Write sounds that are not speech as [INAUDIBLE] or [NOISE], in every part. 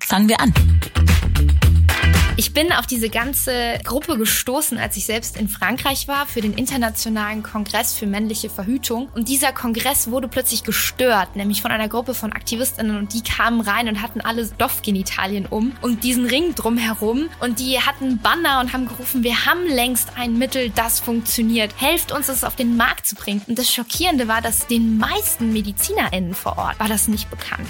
Fangen wir an. Ich bin auf diese ganze Gruppe gestoßen, als ich selbst in Frankreich war für den Internationalen Kongress für männliche Verhütung. Und dieser Kongress wurde plötzlich gestört, nämlich von einer Gruppe von Aktivistinnen. Und die kamen rein und hatten alle Stoffgenitalien um und diesen Ring drumherum. Und die hatten Banner und haben gerufen, wir haben längst ein Mittel, das funktioniert. Helft uns, es auf den Markt zu bringen. Und das Schockierende war, dass den meisten MedizinerInnen vor Ort war das nicht bekannt.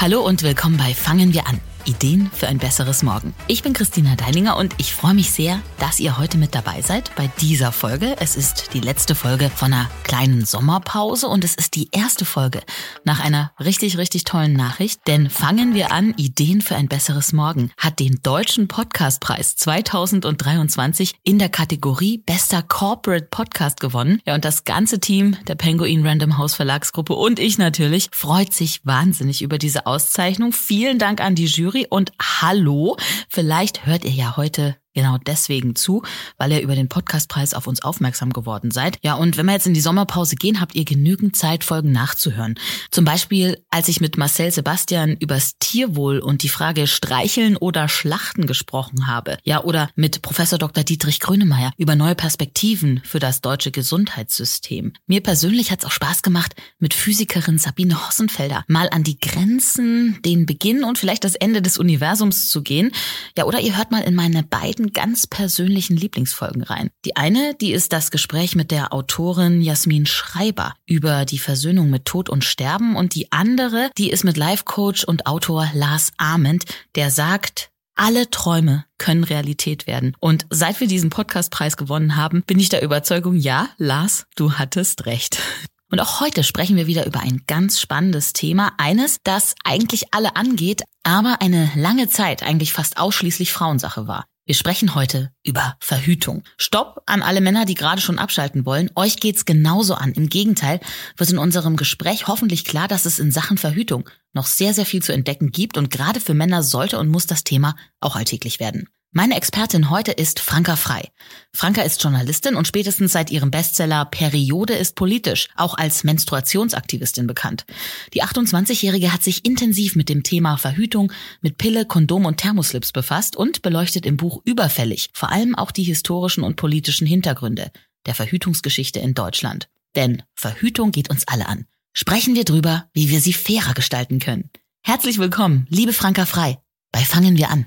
Hallo und willkommen bei Fangen wir an. Ideen für ein besseres Morgen. Ich bin Christina Deilinger und ich freue mich sehr, dass ihr heute mit dabei seid bei dieser Folge. Es ist die letzte Folge von einer kleinen Sommerpause und es ist die erste Folge nach einer richtig, richtig tollen Nachricht. Denn fangen wir an, Ideen für ein besseres Morgen hat den Deutschen Podcastpreis 2023 in der Kategorie Bester Corporate Podcast gewonnen. Ja, und das ganze Team der Penguin Random House Verlagsgruppe und ich natürlich freut sich wahnsinnig über diese Auszeichnung. Vielen Dank an die Jury Jury und hallo, vielleicht hört ihr ja heute genau deswegen zu, weil ihr über den Podcastpreis auf uns aufmerksam geworden seid. Ja, und wenn wir jetzt in die Sommerpause gehen, habt ihr genügend Zeit, Folgen nachzuhören. Zum Beispiel, als ich mit Marcel Sebastian übers Tierwohl und die Frage Streicheln oder Schlachten gesprochen habe. Ja, oder mit Professor Dr. Dietrich Grönemeyer über neue Perspektiven für das deutsche Gesundheitssystem. Mir persönlich hat es auch Spaß gemacht, mit Physikerin Sabine Hossenfelder mal an die Grenzen, den Beginn und vielleicht das Ende des Universums zu gehen. Ja, oder ihr hört mal in meine beiden ganz persönlichen Lieblingsfolgen rein. Die eine, die ist das Gespräch mit der Autorin Jasmin Schreiber über die Versöhnung mit Tod und Sterben und die andere, die ist mit Life-Coach und Autor Lars Ament, der sagt, alle Träume können Realität werden. Und seit wir diesen Podcastpreis gewonnen haben, bin ich der Überzeugung, ja, Lars, du hattest recht. Und auch heute sprechen wir wieder über ein ganz spannendes Thema. Eines, das eigentlich alle angeht, aber eine lange Zeit eigentlich fast ausschließlich Frauensache war. Wir sprechen heute über Verhütung. Stopp an alle Männer, die gerade schon abschalten wollen. Euch geht's genauso an. Im Gegenteil wird in unserem Gespräch hoffentlich klar, dass es in Sachen Verhütung noch sehr, sehr viel zu entdecken gibt und gerade für Männer sollte und muss das Thema auch alltäglich werden. Meine Expertin heute ist Franka Frei. Franka ist Journalistin und spätestens seit ihrem Bestseller Periode ist politisch auch als Menstruationsaktivistin bekannt. Die 28-Jährige hat sich intensiv mit dem Thema Verhütung, mit Pille, Kondom und Thermoslips befasst und beleuchtet im Buch überfällig vor allem auch die historischen und politischen Hintergründe der Verhütungsgeschichte in Deutschland. Denn Verhütung geht uns alle an. Sprechen wir drüber, wie wir sie fairer gestalten können. Herzlich willkommen, liebe Franka Frei, bei Fangen wir an.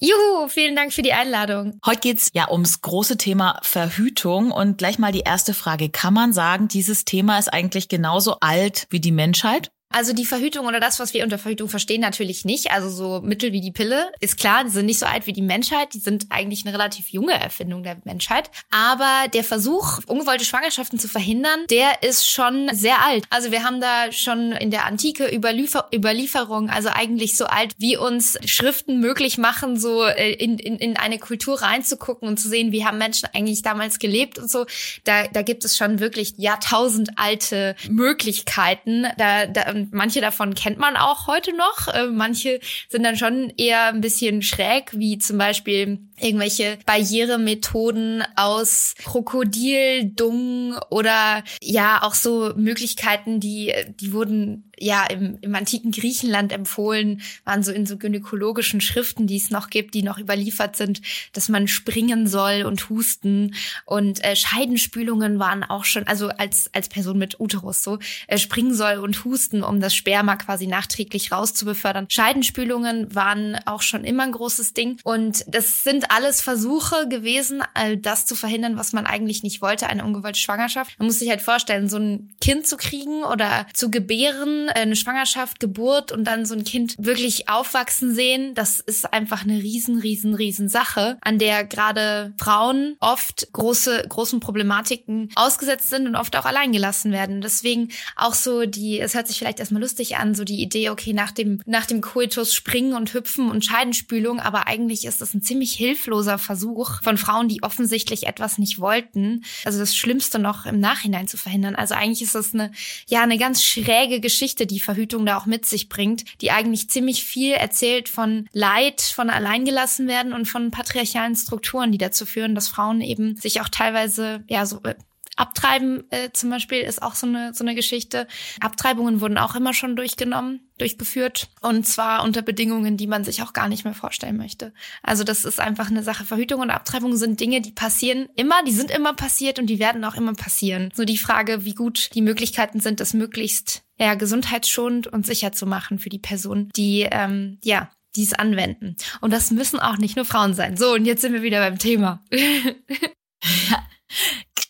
Juhu, vielen Dank für die Einladung. Heute geht's ja ums große Thema Verhütung und gleich mal die erste Frage. Kann man sagen, dieses Thema ist eigentlich genauso alt wie die Menschheit? Also die Verhütung oder das, was wir unter Verhütung verstehen, natürlich nicht. Also so Mittel wie die Pille ist klar, die sind nicht so alt wie die Menschheit. Die sind eigentlich eine relativ junge Erfindung der Menschheit. Aber der Versuch, ungewollte Schwangerschaften zu verhindern, der ist schon sehr alt. Also wir haben da schon in der Antike Überliefer Überlieferung, also eigentlich so alt, wie uns Schriften möglich machen, so äh, in, in, in eine Kultur reinzugucken und zu sehen, wie haben Menschen eigentlich damals gelebt und so. Da, da gibt es schon wirklich jahrtausendalte Möglichkeiten. Da, da und manche davon kennt man auch heute noch. Äh, manche sind dann schon eher ein bisschen schräg, wie zum Beispiel irgendwelche Barrieremethoden aus Krokodildung oder ja auch so Möglichkeiten, die die wurden ja im, im antiken Griechenland empfohlen, waren so in so gynäkologischen Schriften, die es noch gibt, die noch überliefert sind, dass man springen soll und husten und äh, Scheidenspülungen waren auch schon, also als als Person mit Uterus so äh, springen soll und husten, um das Sperma quasi nachträglich rauszubefördern. Scheidenspülungen waren auch schon immer ein großes Ding und das sind alles Versuche gewesen, all das zu verhindern, was man eigentlich nicht wollte, eine ungewollte Schwangerschaft. Man muss sich halt vorstellen, so ein Kind zu kriegen oder zu gebären eine Schwangerschaft, Geburt und dann so ein Kind wirklich aufwachsen sehen, das ist einfach eine riesen, riesen, riesen Sache, an der gerade Frauen oft große, großen Problematiken ausgesetzt sind und oft auch alleingelassen werden. Deswegen auch so die, es hört sich vielleicht erstmal lustig an, so die Idee, okay, nach dem, nach dem Koitus springen und hüpfen und Scheidenspülung, aber eigentlich ist das ein ziemlich hilfloser Versuch von Frauen, die offensichtlich etwas nicht wollten. Also das Schlimmste noch im Nachhinein zu verhindern. Also eigentlich ist das eine, ja, eine ganz schräge Geschichte, die Verhütung da auch mit sich bringt, die eigentlich ziemlich viel erzählt von Leid, von alleingelassen werden und von patriarchalen Strukturen, die dazu führen, dass Frauen eben sich auch teilweise, ja, so äh, Abtreiben äh, zum Beispiel ist auch so eine, so eine Geschichte. Abtreibungen wurden auch immer schon durchgenommen, durchgeführt und zwar unter Bedingungen, die man sich auch gar nicht mehr vorstellen möchte. Also das ist einfach eine Sache. Verhütung und Abtreibung sind Dinge, die passieren immer, die sind immer passiert und die werden auch immer passieren. Nur die Frage, wie gut die Möglichkeiten sind, das möglichst ja, gesundheitsschonend und sicher zu machen für die Person, die ähm, ja dies anwenden. Und das müssen auch nicht nur Frauen sein. So, und jetzt sind wir wieder beim Thema. [LAUGHS]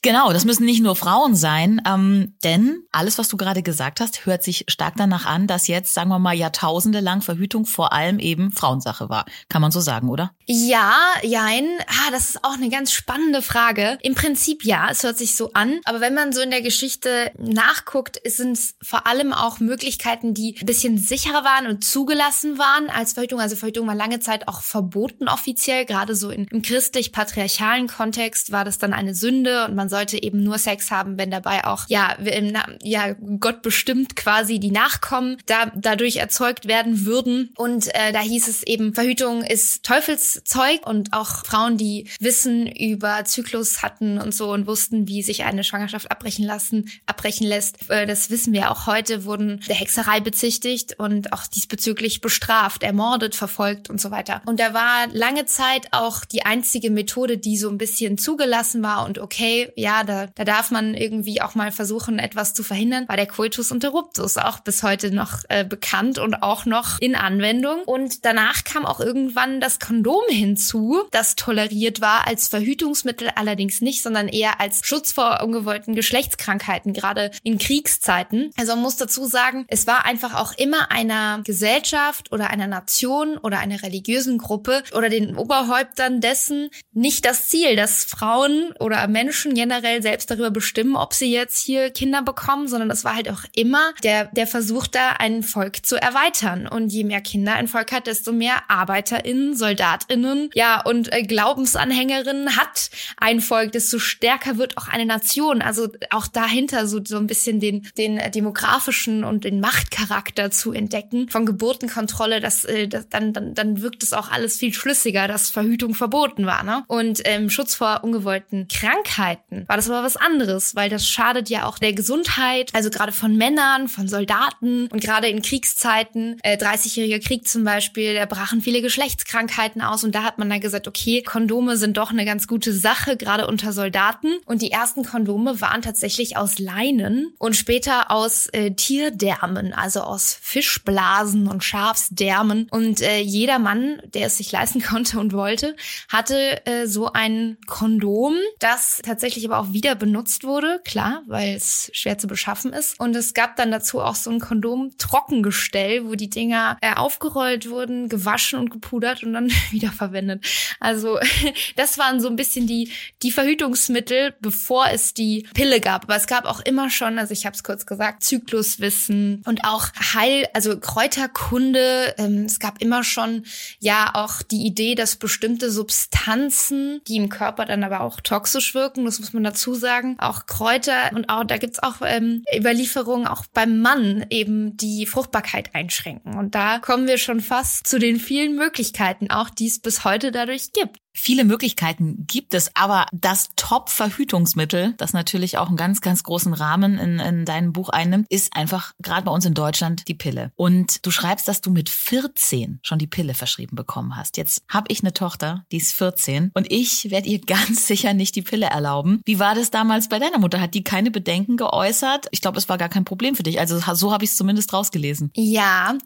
Genau, das müssen nicht nur Frauen sein, ähm, denn alles, was du gerade gesagt hast, hört sich stark danach an, dass jetzt, sagen wir mal, Jahrtausende lang Verhütung vor allem eben Frauensache war. Kann man so sagen, oder? Ja, jein. Ah, das ist auch eine ganz spannende Frage. Im Prinzip ja, es hört sich so an. Aber wenn man so in der Geschichte nachguckt, sind es vor allem auch Möglichkeiten, die ein bisschen sicherer waren und zugelassen waren als Verhütung. Also Verhütung war lange Zeit auch verboten offiziell. Gerade so in, im christlich-patriarchalen Kontext war das dann eine Sünde und man man sollte eben nur Sex haben, wenn dabei auch, ja, ja, Gott bestimmt quasi die Nachkommen da, dadurch erzeugt werden würden. Und äh, da hieß es eben, Verhütung ist Teufelszeug und auch Frauen, die Wissen über Zyklus hatten und so und wussten, wie sich eine Schwangerschaft abbrechen lassen, abbrechen lässt. Äh, das wissen wir auch heute, wurden der Hexerei bezichtigt und auch diesbezüglich bestraft, ermordet, verfolgt und so weiter. Und da war lange Zeit auch die einzige Methode, die so ein bisschen zugelassen war und okay, ja, da, da darf man irgendwie auch mal versuchen, etwas zu verhindern, war der Coitus interruptus auch bis heute noch äh, bekannt und auch noch in Anwendung. Und danach kam auch irgendwann das Kondom hinzu, das toleriert war als Verhütungsmittel allerdings nicht, sondern eher als Schutz vor ungewollten Geschlechtskrankheiten, gerade in Kriegszeiten. Also man muss dazu sagen, es war einfach auch immer einer Gesellschaft oder einer Nation oder einer religiösen Gruppe oder den Oberhäuptern dessen nicht das Ziel, dass Frauen oder Menschen generell selbst darüber bestimmen, ob sie jetzt hier Kinder bekommen, sondern das war halt auch immer der, der Versuch da, ein Volk zu erweitern. Und je mehr Kinder ein Volk hat, desto mehr ArbeiterInnen, SoldatInnen, ja, und äh, Glaubensanhängerinnen hat ein Volk, desto stärker wird auch eine Nation. Also auch dahinter so, so ein bisschen den, den demografischen und den Machtcharakter zu entdecken. Von Geburtenkontrolle, das, äh, das dann, dann, dann wirkt es auch alles viel schlüssiger, dass Verhütung verboten war. Ne? Und ähm, Schutz vor ungewollten Krankheiten war das aber was anderes, weil das schadet ja auch der Gesundheit, also gerade von Männern, von Soldaten und gerade in Kriegszeiten, äh, 30-jähriger Krieg zum Beispiel, da brachen viele Geschlechtskrankheiten aus und da hat man dann gesagt, okay, Kondome sind doch eine ganz gute Sache, gerade unter Soldaten. Und die ersten Kondome waren tatsächlich aus Leinen und später aus äh, Tierdärmen, also aus Fischblasen und Schafsdärmen. Und äh, jeder Mann, der es sich leisten [LAUGHS] konnte und wollte, hatte äh, so ein Kondom, das tatsächlich aber auch wieder benutzt wurde, klar, weil es schwer zu beschaffen ist. Und es gab dann dazu auch so ein Kondom-Trockengestell, wo die Dinger äh, aufgerollt wurden, gewaschen und gepudert und dann [LAUGHS] wieder verwendet. Also [LAUGHS] das waren so ein bisschen die, die Verhütungsmittel, bevor es die Pille gab. Aber es gab auch immer schon, also ich habe es kurz gesagt, Zykluswissen und auch Heil, also Kräuterkunde. Ähm, es gab immer schon ja auch die Idee, dass bestimmte Substanzen, die im Körper dann aber auch toxisch wirken, das muss man man dazu sagen. Auch Kräuter und auch da gibt's auch ähm, Überlieferungen auch beim Mann eben die Fruchtbarkeit einschränken. Und da kommen wir schon fast zu den vielen Möglichkeiten, auch die es bis heute dadurch gibt. Viele Möglichkeiten gibt es, aber das Top-Verhütungsmittel, das natürlich auch einen ganz, ganz großen Rahmen in, in deinem Buch einnimmt, ist einfach gerade bei uns in Deutschland die Pille. Und du schreibst, dass du mit 14 schon die Pille verschrieben bekommen hast. Jetzt habe ich eine Tochter, die ist 14 und ich werde ihr [LAUGHS] ganz sicher nicht die Pille erlauben. Wie war das damals bei deiner Mutter? Hat die keine Bedenken geäußert? Ich glaube, es war gar kein Problem für dich. Also so habe ich es zumindest rausgelesen. Ja,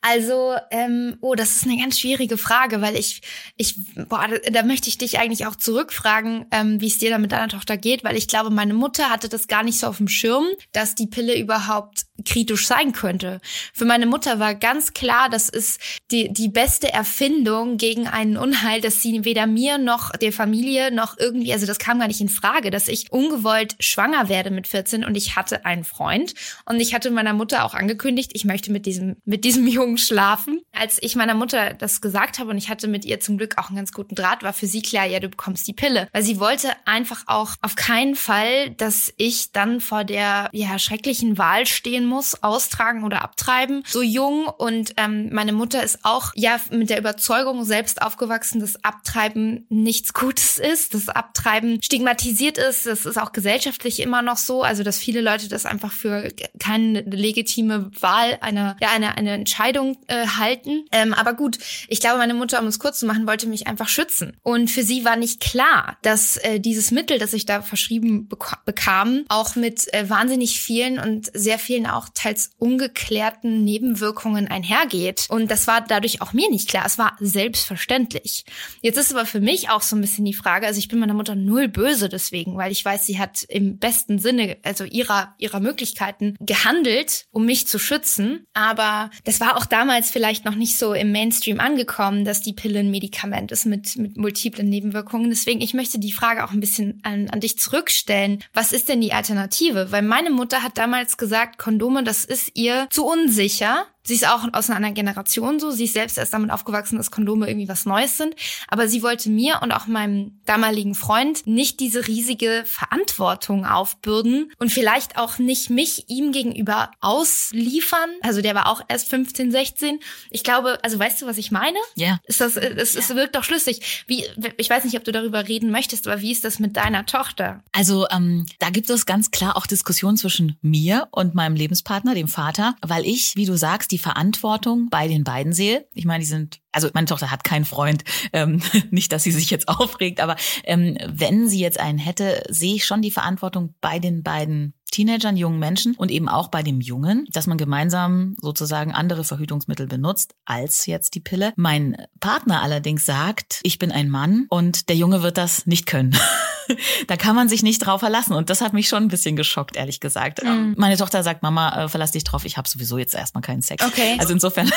also, ähm, oh, das ist eine ganz schwierige Frage, weil ich, ich, boah, da da möchte ich dich eigentlich auch zurückfragen, ähm, wie es dir da mit deiner Tochter geht, weil ich glaube, meine Mutter hatte das gar nicht so auf dem Schirm, dass die Pille überhaupt kritisch sein könnte. Für meine Mutter war ganz klar, das ist die, die beste Erfindung gegen einen Unheil, dass sie weder mir noch der Familie noch irgendwie, also das kam gar nicht in Frage, dass ich ungewollt schwanger werde mit 14 und ich hatte einen Freund und ich hatte meiner Mutter auch angekündigt, ich möchte mit diesem, mit diesem Jungen schlafen. Als ich meiner Mutter das gesagt habe und ich hatte mit ihr zum Glück auch einen ganz guten Draht, war für sie klar, ja, du bekommst die Pille. Weil sie wollte einfach auch auf keinen Fall, dass ich dann vor der, ja, schrecklichen Wahl stehen muss, austragen oder abtreiben. So jung und ähm, meine Mutter ist auch ja mit der Überzeugung selbst aufgewachsen, dass Abtreiben nichts Gutes ist, dass Abtreiben stigmatisiert ist. Das ist auch gesellschaftlich immer noch so, also dass viele Leute das einfach für keine legitime Wahl einer ja eine eine Entscheidung äh, halten. Ähm, aber gut, ich glaube, meine Mutter, um es kurz zu machen, wollte mich einfach schützen. Und für sie war nicht klar, dass äh, dieses Mittel, das ich da verschrieben bekam, auch mit äh, wahnsinnig vielen und sehr vielen auch teils ungeklärten Nebenwirkungen einhergeht. Und das war dadurch auch mir nicht klar. Es war selbstverständlich. Jetzt ist aber für mich auch so ein bisschen die Frage, also ich bin meiner Mutter null böse deswegen, weil ich weiß, sie hat im besten Sinne, also ihrer, ihrer Möglichkeiten gehandelt, um mich zu schützen. Aber das war auch damals vielleicht noch nicht so im Mainstream angekommen, dass die Pille ein Medikament ist mit, mit multiplen Nebenwirkungen. Deswegen, ich möchte die Frage auch ein bisschen an, an dich zurückstellen. Was ist denn die Alternative? Weil meine Mutter hat damals gesagt, Kondome, das ist ihr zu unsicher. Sie ist auch aus einer Generation so. Sie ist selbst erst damit aufgewachsen, dass Kondome irgendwie was Neues sind. Aber sie wollte mir und auch meinem damaligen Freund nicht diese riesige Verantwortung aufbürden und vielleicht auch nicht mich ihm gegenüber ausliefern. Also der war auch erst 15, 16. Ich glaube, also weißt du, was ich meine? Ja. Ist das, es, es wirkt doch schlüssig. Wie, ich weiß nicht, ob du darüber reden möchtest, aber wie ist das mit deiner Tochter? Also ähm, da gibt es ganz klar auch Diskussionen zwischen mir und meinem Lebenspartner, dem Vater, weil ich, wie du sagst, die Verantwortung bei den beiden sehe. Ich meine, die sind, also meine Tochter hat keinen Freund, ähm, [LAUGHS] nicht, dass sie sich jetzt [LAUGHS] aufregt, aber ähm, wenn sie jetzt einen hätte, sehe ich schon die Verantwortung bei den beiden Teenagern, jungen Menschen und eben auch bei dem Jungen, dass man gemeinsam sozusagen andere Verhütungsmittel benutzt als jetzt die Pille. Mein Partner allerdings sagt, ich bin ein Mann und der Junge wird das nicht können. [LAUGHS] [LAUGHS] da kann man sich nicht drauf verlassen und das hat mich schon ein bisschen geschockt, ehrlich gesagt. Mhm. Meine Tochter sagt, Mama, äh, verlass dich drauf, ich habe sowieso jetzt erstmal keinen Sex. Okay. Also insofern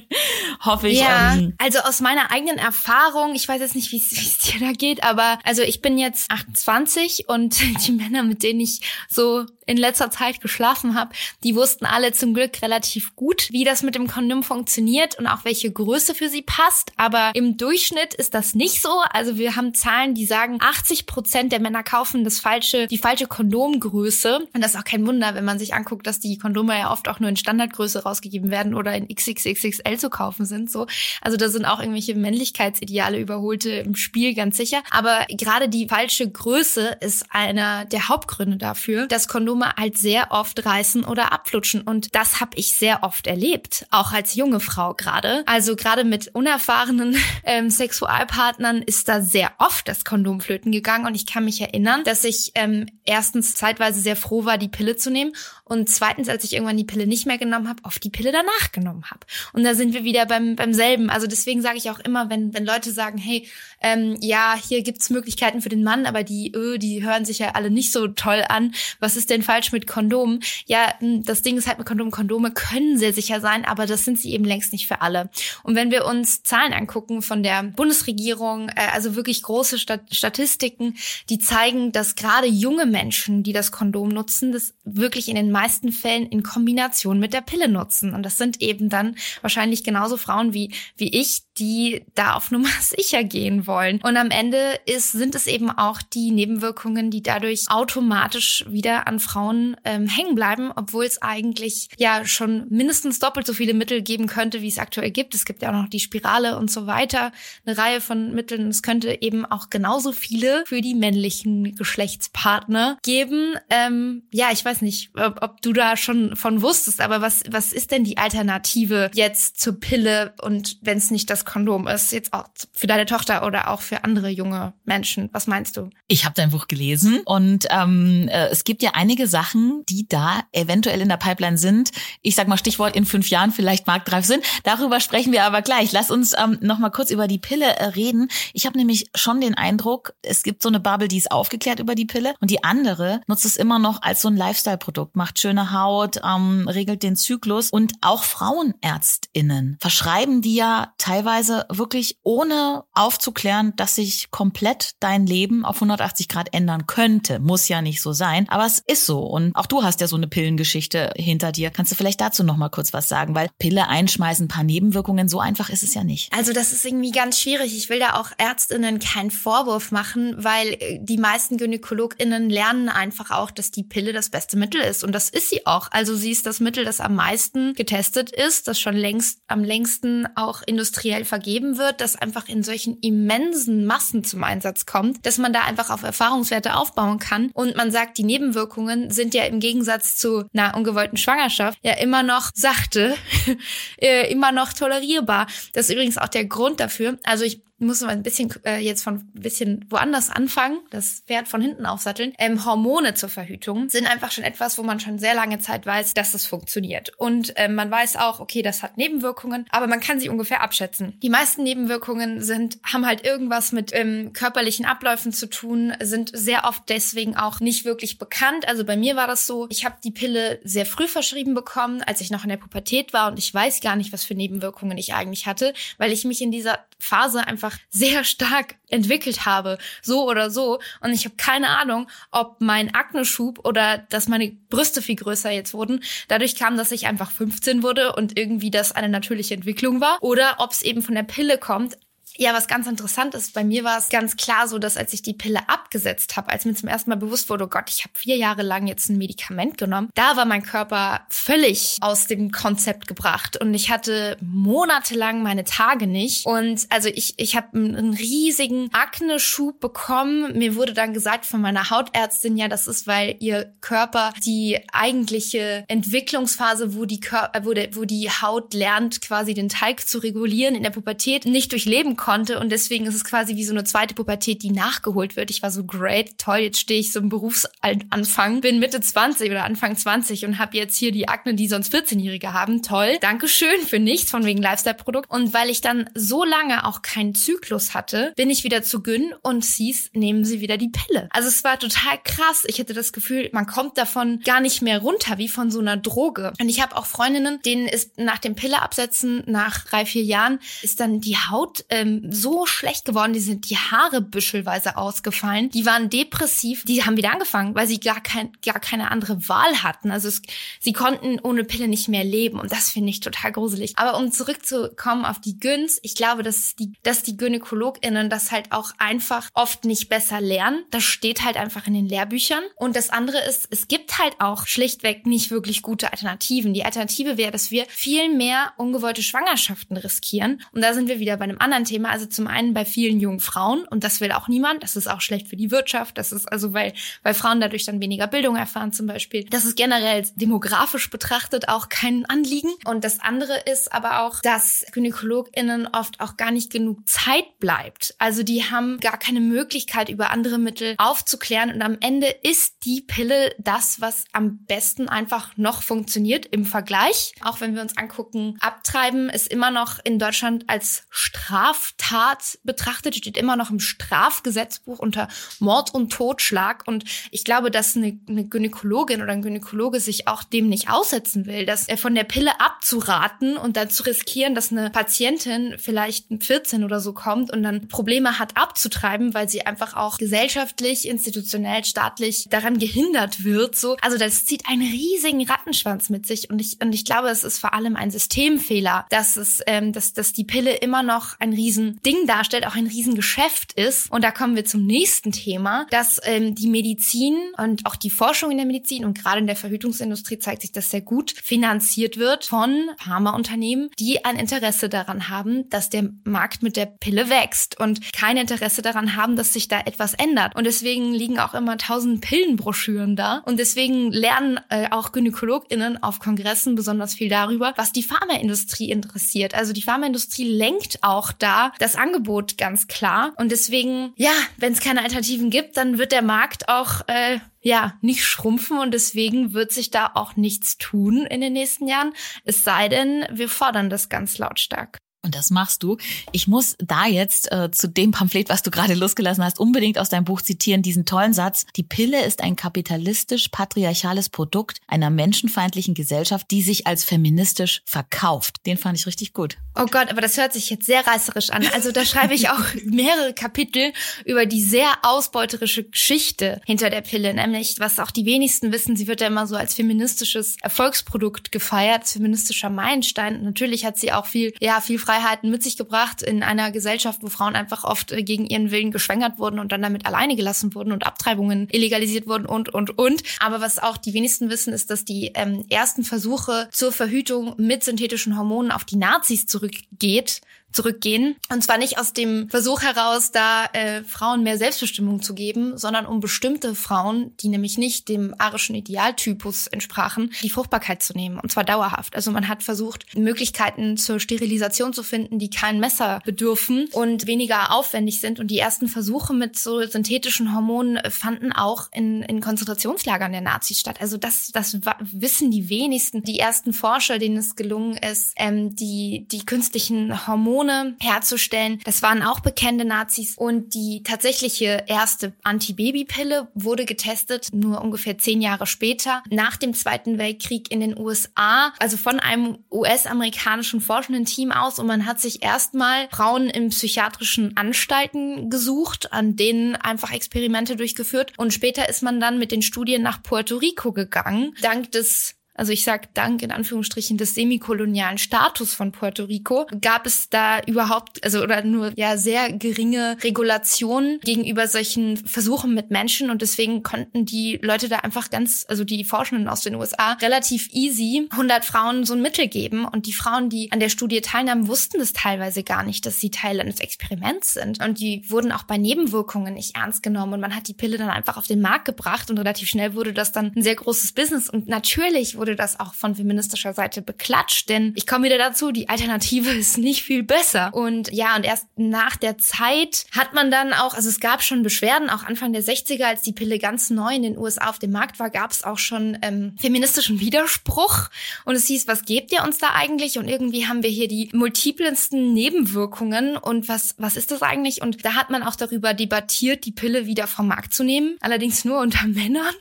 [LAUGHS] hoffe ich. Ja, ähm, also aus meiner eigenen Erfahrung, ich weiß jetzt nicht, wie [LAUGHS] es dir da geht, aber also ich bin jetzt 28 und die Männer, mit denen ich so in letzter Zeit geschlafen habe, die wussten alle zum Glück relativ gut, wie das mit dem Kondom funktioniert und auch welche Größe für sie passt. Aber im Durchschnitt ist das nicht so. Also wir haben Zahlen, die sagen, 80 Prozent der Männer kaufen das falsche, die falsche Kondomgröße. Und das ist auch kein Wunder, wenn man sich anguckt, dass die Kondome ja oft auch nur in Standardgröße rausgegeben werden oder in XXXXL zu kaufen sind. So, also da sind auch irgendwelche Männlichkeitsideale überholte im Spiel ganz sicher. Aber gerade die falsche Größe ist einer der Hauptgründe dafür, dass Kondome halt sehr oft reißen oder abflutschen. Und das habe ich sehr oft erlebt, auch als junge Frau gerade. Also gerade mit unerfahrenen [LAUGHS] ähm, Sexualpartnern ist da sehr oft das Kondom flöten gegangen. Und ich kann mich erinnern, dass ich ähm, erstens zeitweise sehr froh war, die Pille zu nehmen. Und zweitens, als ich irgendwann die Pille nicht mehr genommen habe, oft die Pille danach genommen habe. Und da sind wir wieder beim, beim selben. Also deswegen sage ich auch immer, wenn, wenn Leute sagen, hey, ähm, ja, hier gibt's Möglichkeiten für den Mann, aber die, öh, die hören sich ja alle nicht so toll an. Was ist denn falsch mit Kondomen? Ja, hm, das Ding ist halt mit Kondomen, Kondome können sehr sicher sein, aber das sind sie eben längst nicht für alle. Und wenn wir uns Zahlen angucken von der Bundesregierung, äh, also wirklich große Stat Statistiken, die zeigen, dass gerade junge Menschen, die das Kondom nutzen, das wirklich in den meisten Fällen in Kombination mit der Pille nutzen. Und das sind eben dann wahrscheinlich genauso Frauen wie, wie ich, die da auf Nummer [LAUGHS] sicher gehen wollen. Und am Ende ist, sind es eben auch die Nebenwirkungen, die dadurch automatisch wieder an Frauen ähm, hängen bleiben, obwohl es eigentlich ja schon mindestens doppelt so viele Mittel geben könnte, wie es aktuell gibt. Es gibt ja auch noch die Spirale und so weiter, eine Reihe von Mitteln. Es könnte eben auch genauso viele für die männlichen Geschlechtspartner geben. Ähm, ja, ich weiß nicht, ob, ob du da schon von wusstest, aber was, was ist denn die Alternative jetzt zur Pille und wenn es nicht das Kondom ist, jetzt auch für deine Tochter oder auch für andere junge Menschen. Was meinst du? Ich habe dein Buch gelesen und ähm, äh, es gibt ja einige Sachen, die da eventuell in der Pipeline sind. Ich sag mal Stichwort in fünf Jahren vielleicht marktreif sind. Darüber sprechen wir aber gleich. Lass uns ähm, noch mal kurz über die Pille äh, reden. Ich habe nämlich schon den Eindruck, es gibt so eine Bubble, die ist aufgeklärt über die Pille und die andere nutzt es immer noch als so ein Lifestyle-Produkt, macht schöne Haut, ähm, regelt den Zyklus und auch Frauenärztinnen verschreiben die ja teilweise wirklich ohne aufzuklären, dass sich komplett dein Leben auf 180 Grad ändern könnte. Muss ja nicht so sein, aber es ist so. Und auch du hast ja so eine Pillengeschichte hinter dir. Kannst du vielleicht dazu noch mal kurz was sagen? Weil Pille einschmeißen, paar Nebenwirkungen, so einfach ist es ja nicht. Also das ist irgendwie ganz schwierig. Ich will da auch Ärztinnen keinen Vorwurf machen, weil äh, die meisten GynäkologInnen lernen einfach auch, dass die Pille das beste Mittel ist. Und das ist sie auch. Also sie ist das Mittel, das am meisten getestet ist, das schon längst am längsten auch industriell vergeben wird, das einfach in solchen immensen Massen zum Einsatz kommt, dass man da einfach auf Erfahrungswerte aufbauen kann. Und man sagt, die Nebenwirkungen sind ja im Gegensatz zu einer ungewollten Schwangerschaft ja immer noch sachte, [LAUGHS] äh, immer noch tolerierbar. Das ist übrigens auch der Grund dafür. Also ich muss mal ein bisschen äh, jetzt von ein bisschen woanders anfangen, das Pferd von hinten aufsatteln. Ähm, Hormone zur Verhütung sind einfach schon etwas, wo man schon sehr lange Zeit weiß, dass es funktioniert. Und ähm, man weiß auch, okay, das hat Nebenwirkungen, aber man kann sie ungefähr abschätzen. Die meisten Nebenwirkungen sind, haben halt irgendwas mit ähm, körperlichen Abläufen zu tun, sind sehr oft deswegen auch nicht wirklich bekannt. Also bei mir war das so, ich habe die Pille sehr früh verschrieben bekommen, als ich noch in der Pubertät war und ich weiß gar nicht, was für Nebenwirkungen ich eigentlich hatte, weil ich mich in dieser Phase einfach sehr stark entwickelt habe, so oder so. Und ich habe keine Ahnung, ob mein Akneschub oder dass meine Brüste viel größer jetzt wurden, dadurch kam, dass ich einfach 15 wurde und irgendwie das eine natürliche Entwicklung war, oder ob es eben von der Pille kommt. Ja, was ganz interessant ist, bei mir war es ganz klar so, dass als ich die Pille abgesetzt habe, als mir zum ersten Mal bewusst wurde, oh Gott, ich habe vier Jahre lang jetzt ein Medikament genommen, da war mein Körper völlig aus dem Konzept gebracht und ich hatte monatelang meine Tage nicht und also ich, ich habe einen riesigen Akne-Schub bekommen. Mir wurde dann gesagt von meiner Hautärztin, ja, das ist, weil ihr Körper die eigentliche Entwicklungsphase, wo die, Kör wo, der, wo die Haut lernt, quasi den Teig zu regulieren in der Pubertät, nicht durchleben konnte konnte und deswegen ist es quasi wie so eine zweite Pubertät, die nachgeholt wird. Ich war so great, toll, jetzt stehe ich so im Berufsanfang, bin Mitte 20 oder Anfang 20 und habe jetzt hier die Akne, die sonst 14-Jährige haben. Toll, Dankeschön für nichts von wegen Lifestyle-Produkt. Und weil ich dann so lange auch keinen Zyklus hatte, bin ich wieder zu Gyn und hieß, nehmen Sie wieder die Pille. Also es war total krass. Ich hatte das Gefühl, man kommt davon gar nicht mehr runter, wie von so einer Droge. Und ich habe auch Freundinnen, denen ist nach dem Pille absetzen, nach drei, vier Jahren, ist dann die Haut ähm, so schlecht geworden, die sind die Haare büschelweise ausgefallen. Die waren depressiv, die haben wieder angefangen, weil sie gar, kein, gar keine andere Wahl hatten. Also es, sie konnten ohne Pille nicht mehr leben und das finde ich total gruselig. Aber um zurückzukommen auf die Gyns, ich glaube, dass die, dass die GynäkologInnen das halt auch einfach oft nicht besser lernen. Das steht halt einfach in den Lehrbüchern. Und das andere ist, es gibt halt auch schlichtweg nicht wirklich gute Alternativen. Die Alternative wäre, dass wir viel mehr ungewollte Schwangerschaften riskieren. Und da sind wir wieder bei einem anderen Thema, also zum einen bei vielen jungen Frauen und das will auch niemand. Das ist auch schlecht für die Wirtschaft. Das ist also, weil, weil Frauen dadurch dann weniger Bildung erfahren zum Beispiel. Das ist generell demografisch betrachtet auch kein Anliegen. Und das andere ist aber auch, dass GynäkologInnen oft auch gar nicht genug Zeit bleibt. Also die haben gar keine Möglichkeit, über andere Mittel aufzuklären. Und am Ende ist die Pille das, was am besten einfach noch funktioniert im Vergleich. Auch wenn wir uns angucken, Abtreiben ist immer noch in Deutschland als Straf Straftat betrachtet, steht immer noch im Strafgesetzbuch unter Mord und Totschlag. Und ich glaube, dass eine, eine Gynäkologin oder ein Gynäkologe sich auch dem nicht aussetzen will, dass er von der Pille abzuraten und dann zu riskieren, dass eine Patientin vielleicht 14 oder so kommt und dann Probleme hat abzutreiben, weil sie einfach auch gesellschaftlich, institutionell, staatlich daran gehindert wird. So, also das zieht einen riesigen Rattenschwanz mit sich und ich und ich glaube, es ist vor allem ein Systemfehler, dass es, ähm, dass dass die Pille immer noch ein riesen Riesending darstellt, auch ein Riesengeschäft ist. Und da kommen wir zum nächsten Thema, dass ähm, die Medizin und auch die Forschung in der Medizin und gerade in der Verhütungsindustrie zeigt sich das sehr gut, finanziert wird von Pharmaunternehmen, die ein Interesse daran haben, dass der Markt mit der Pille wächst und kein Interesse daran haben, dass sich da etwas ändert. Und deswegen liegen auch immer tausend Pillenbroschüren da. Und deswegen lernen äh, auch GynäkologInnen auf Kongressen besonders viel darüber, was die Pharmaindustrie interessiert. Also die Pharmaindustrie lenkt auch da das Angebot ganz klar. Und deswegen, ja, wenn es keine Alternativen gibt, dann wird der Markt auch äh, ja, nicht schrumpfen und deswegen wird sich da auch nichts tun in den nächsten Jahren. Es sei denn, wir fordern das ganz lautstark. Und das machst du. Ich muss da jetzt äh, zu dem Pamphlet, was du gerade losgelassen hast, unbedingt aus deinem Buch zitieren, diesen tollen Satz. Die Pille ist ein kapitalistisch-patriarchales Produkt einer menschenfeindlichen Gesellschaft, die sich als feministisch verkauft. Den fand ich richtig gut. Oh Gott, aber das hört sich jetzt sehr reißerisch an. Also da schreibe ich auch [LAUGHS] mehrere Kapitel über die sehr ausbeuterische Geschichte hinter der Pille, nämlich was auch die wenigsten wissen, sie wird ja immer so als feministisches Erfolgsprodukt gefeiert, als feministischer Meilenstein. Natürlich hat sie auch viel, ja, viel Freiheiten mit sich gebracht in einer Gesellschaft, wo Frauen einfach oft äh, gegen ihren Willen geschwängert wurden und dann damit alleine gelassen wurden und Abtreibungen illegalisiert wurden und, und, und. Aber was auch die wenigsten wissen, ist, dass die ähm, ersten Versuche zur Verhütung mit synthetischen Hormonen auf die Nazis zurückgeht zurückgehen. Und zwar nicht aus dem Versuch heraus, da äh, Frauen mehr Selbstbestimmung zu geben, sondern um bestimmte Frauen, die nämlich nicht dem arischen Idealtypus entsprachen, die Fruchtbarkeit zu nehmen. Und zwar dauerhaft. Also man hat versucht, Möglichkeiten zur Sterilisation zu finden, die kein Messer bedürfen und weniger aufwendig sind. Und die ersten Versuche mit so synthetischen Hormonen fanden auch in, in Konzentrationslagern der Nazis statt. Also das, das wissen die wenigsten. Die ersten Forscher, denen es gelungen ist, ähm, die, die künstlichen Hormone Hormone herzustellen. Das waren auch bekannte Nazis. Und die tatsächliche erste Antibabypille wurde getestet, nur ungefähr zehn Jahre später, nach dem Zweiten Weltkrieg in den USA, also von einem US-amerikanischen forschenden Team aus. Und man hat sich erstmal Frauen in psychiatrischen Anstalten gesucht, an denen einfach Experimente durchgeführt. Und später ist man dann mit den Studien nach Puerto Rico gegangen, dank des also ich sage dank in Anführungsstrichen des semikolonialen Status von Puerto Rico, gab es da überhaupt, also oder nur ja sehr geringe Regulationen gegenüber solchen Versuchen mit Menschen? Und deswegen konnten die Leute da einfach ganz, also die Forschenden aus den USA relativ easy 100 Frauen so ein Mittel geben. Und die Frauen, die an der Studie teilnahmen, wussten das teilweise gar nicht, dass sie Teil eines Experiments sind. Und die wurden auch bei Nebenwirkungen nicht ernst genommen. Und man hat die Pille dann einfach auf den Markt gebracht. Und relativ schnell wurde das dann ein sehr großes Business. Und natürlich wurde wurde das auch von feministischer Seite beklatscht, denn ich komme wieder dazu, die Alternative [LAUGHS] ist nicht viel besser. Und ja, und erst nach der Zeit hat man dann auch, also es gab schon Beschwerden, auch Anfang der 60er, als die Pille ganz neu in den USA auf dem Markt war, gab es auch schon ähm, feministischen Widerspruch. Und es hieß, was gebt ihr uns da eigentlich? Und irgendwie haben wir hier die multiplensten Nebenwirkungen. Und was, was ist das eigentlich? Und da hat man auch darüber debattiert, die Pille wieder vom Markt zu nehmen. Allerdings nur unter [LAUGHS] Männern.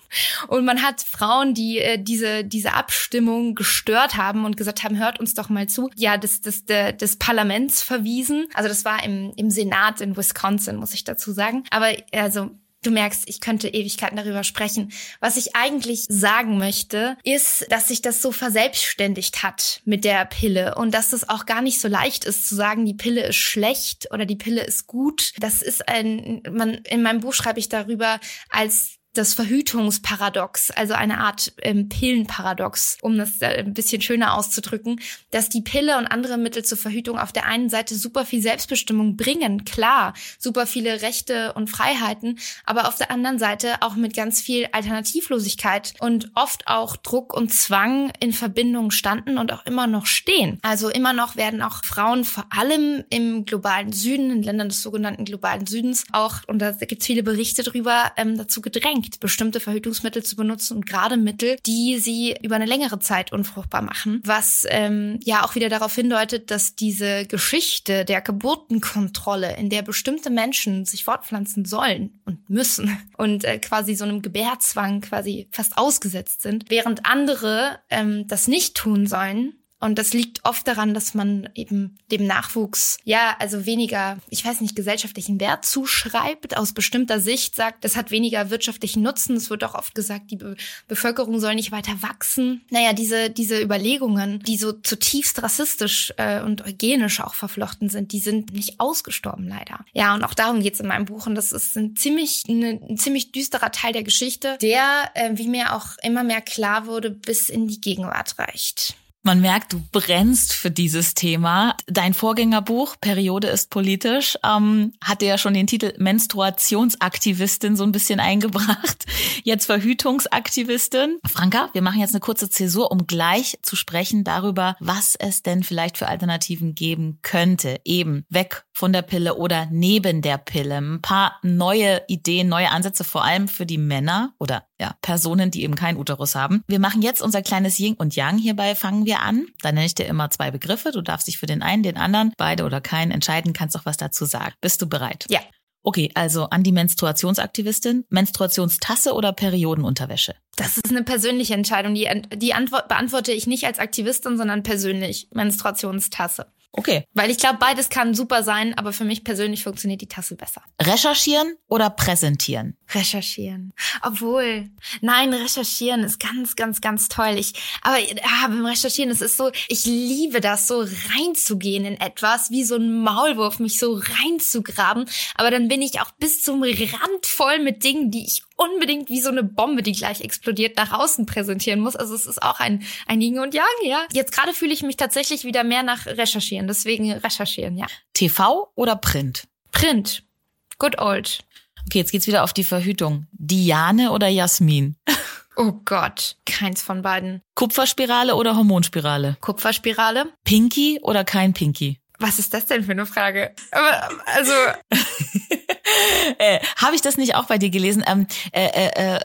Und man hat Frauen, die äh, diese, diese Abstimmung gestört haben und gesagt haben, hört uns doch mal zu, ja, des, des, des Parlaments verwiesen. Also das war im, im Senat in Wisconsin, muss ich dazu sagen. Aber also Du merkst, ich könnte Ewigkeiten darüber sprechen. Was ich eigentlich sagen möchte, ist, dass sich das so verselbstständigt hat mit der Pille und dass es auch gar nicht so leicht ist zu sagen, die Pille ist schlecht oder die Pille ist gut. Das ist ein, man, in meinem Buch schreibe ich darüber als das Verhütungsparadox, also eine Art ähm, Pillenparadox, um das äh, ein bisschen schöner auszudrücken, dass die Pille und andere Mittel zur Verhütung auf der einen Seite super viel Selbstbestimmung bringen, klar, super viele Rechte und Freiheiten, aber auf der anderen Seite auch mit ganz viel Alternativlosigkeit und oft auch Druck und Zwang in Verbindung standen und auch immer noch stehen. Also immer noch werden auch Frauen vor allem im globalen Süden, in Ländern des sogenannten globalen Südens, auch, und da gibt es viele Berichte drüber, ähm, dazu gedrängt, gedrängt, bestimmte Verhütungsmittel zu benutzen und gerade Mittel, die sie über eine längere Zeit unfruchtbar machen. Was ähm, ja auch wieder darauf hindeutet, dass diese Geschichte der Geburtenkontrolle, in der bestimmte Menschen sich fortpflanzen sollen und müssen und äh, quasi so einem Gebärzwang quasi fast ausgesetzt sind, während andere ähm, das nicht tun sollen, Und das liegt oft daran, dass man eben dem Nachwuchs, ja, also weniger, ich weiß nicht, gesellschaftlichen Wert zuschreibt, aus bestimmter Sicht sagt, das hat weniger wirtschaftlichen Nutzen. Es wird auch oft gesagt, die Be Bevölkerung soll nicht weiter wachsen. Naja, diese, diese Überlegungen, die so zutiefst rassistisch äh, und eugenisch auch verflochten sind, die sind nicht ausgestorben, leider. Ja, und auch darum geht's in meinem Buch. Und das ist ein ziemlich, eine, ein ziemlich düsterer Teil der Geschichte, der, äh, wie mir auch immer mehr klar wurde, bis in die Gegenwart reicht. Man merkt, du brennst für dieses Thema. Dein Vorgängerbuch, Periode ist politisch, ähm, hatte ja schon den Titel Menstruationsaktivistin so ein bisschen [LAUGHS] eingebracht. Jetzt Verhütungsaktivistin. Franka, wir machen jetzt eine kurze Zäsur, um gleich zu sprechen darüber, was es denn vielleicht für Alternativen geben könnte. Eben weg von der Pille oder neben der Pille. Ein paar neue Ideen, neue Ansätze, vor allem für die Männer oder ja, Personen, die eben keinen Uterus haben. Wir machen jetzt unser kleines Yin und Yang. Hierbei fangen wir an. Da nenne ich dir immer zwei Begriffe. Du darfst dich für den einen, den anderen, beide oder keinen entscheiden, kannst auch was dazu sagen. Bist du bereit? Ja. Okay, also an die Menstruationsaktivistin. Menstruationstasse oder Periodenunterwäsche? Das ist eine persönliche Entscheidung. Die, die Antwort beantworte ich nicht als Aktivistin, sondern persönlich. Menstruationstasse. Okay. Weil ich glaube, beides kann super sein, aber für mich persönlich funktioniert die Tasse besser. Recherchieren oder präsentieren? Recherchieren. Obwohl, nein, recherchieren ist ganz, ganz, ganz toll. Ich, aber ja, beim Recherchieren, es ist so, ich liebe das, so reinzugehen in etwas, wie so ein Maulwurf, mich so reinzugraben. Aber dann bin ich auch bis zum Rand voll mit Dingen, die ich unbedingt wie so eine Bombe, die gleich explodiert, nach außen präsentieren muss. Also es ist auch ein, ein Yin und Yang, ja. Jetzt gerade fühle ich mich tatsächlich wieder mehr nach Recherchieren. Deswegen recherchieren, ja. TV oder Print? Print. Good old. Okay, jetzt geht's wieder auf die Verhütung. Diane oder Jasmin? [LAUGHS] Oh Gott, keins von beiden. Kupferspirale oder Hormonspirale? Kupferspirale. Pinky oder kein Pinky? Was ist das denn für eine Frage? Aber, also. [LAUGHS] [LAUGHS] äh, Habe ich das nicht auch bei dir gelesen? Ähm, äh, äh, äh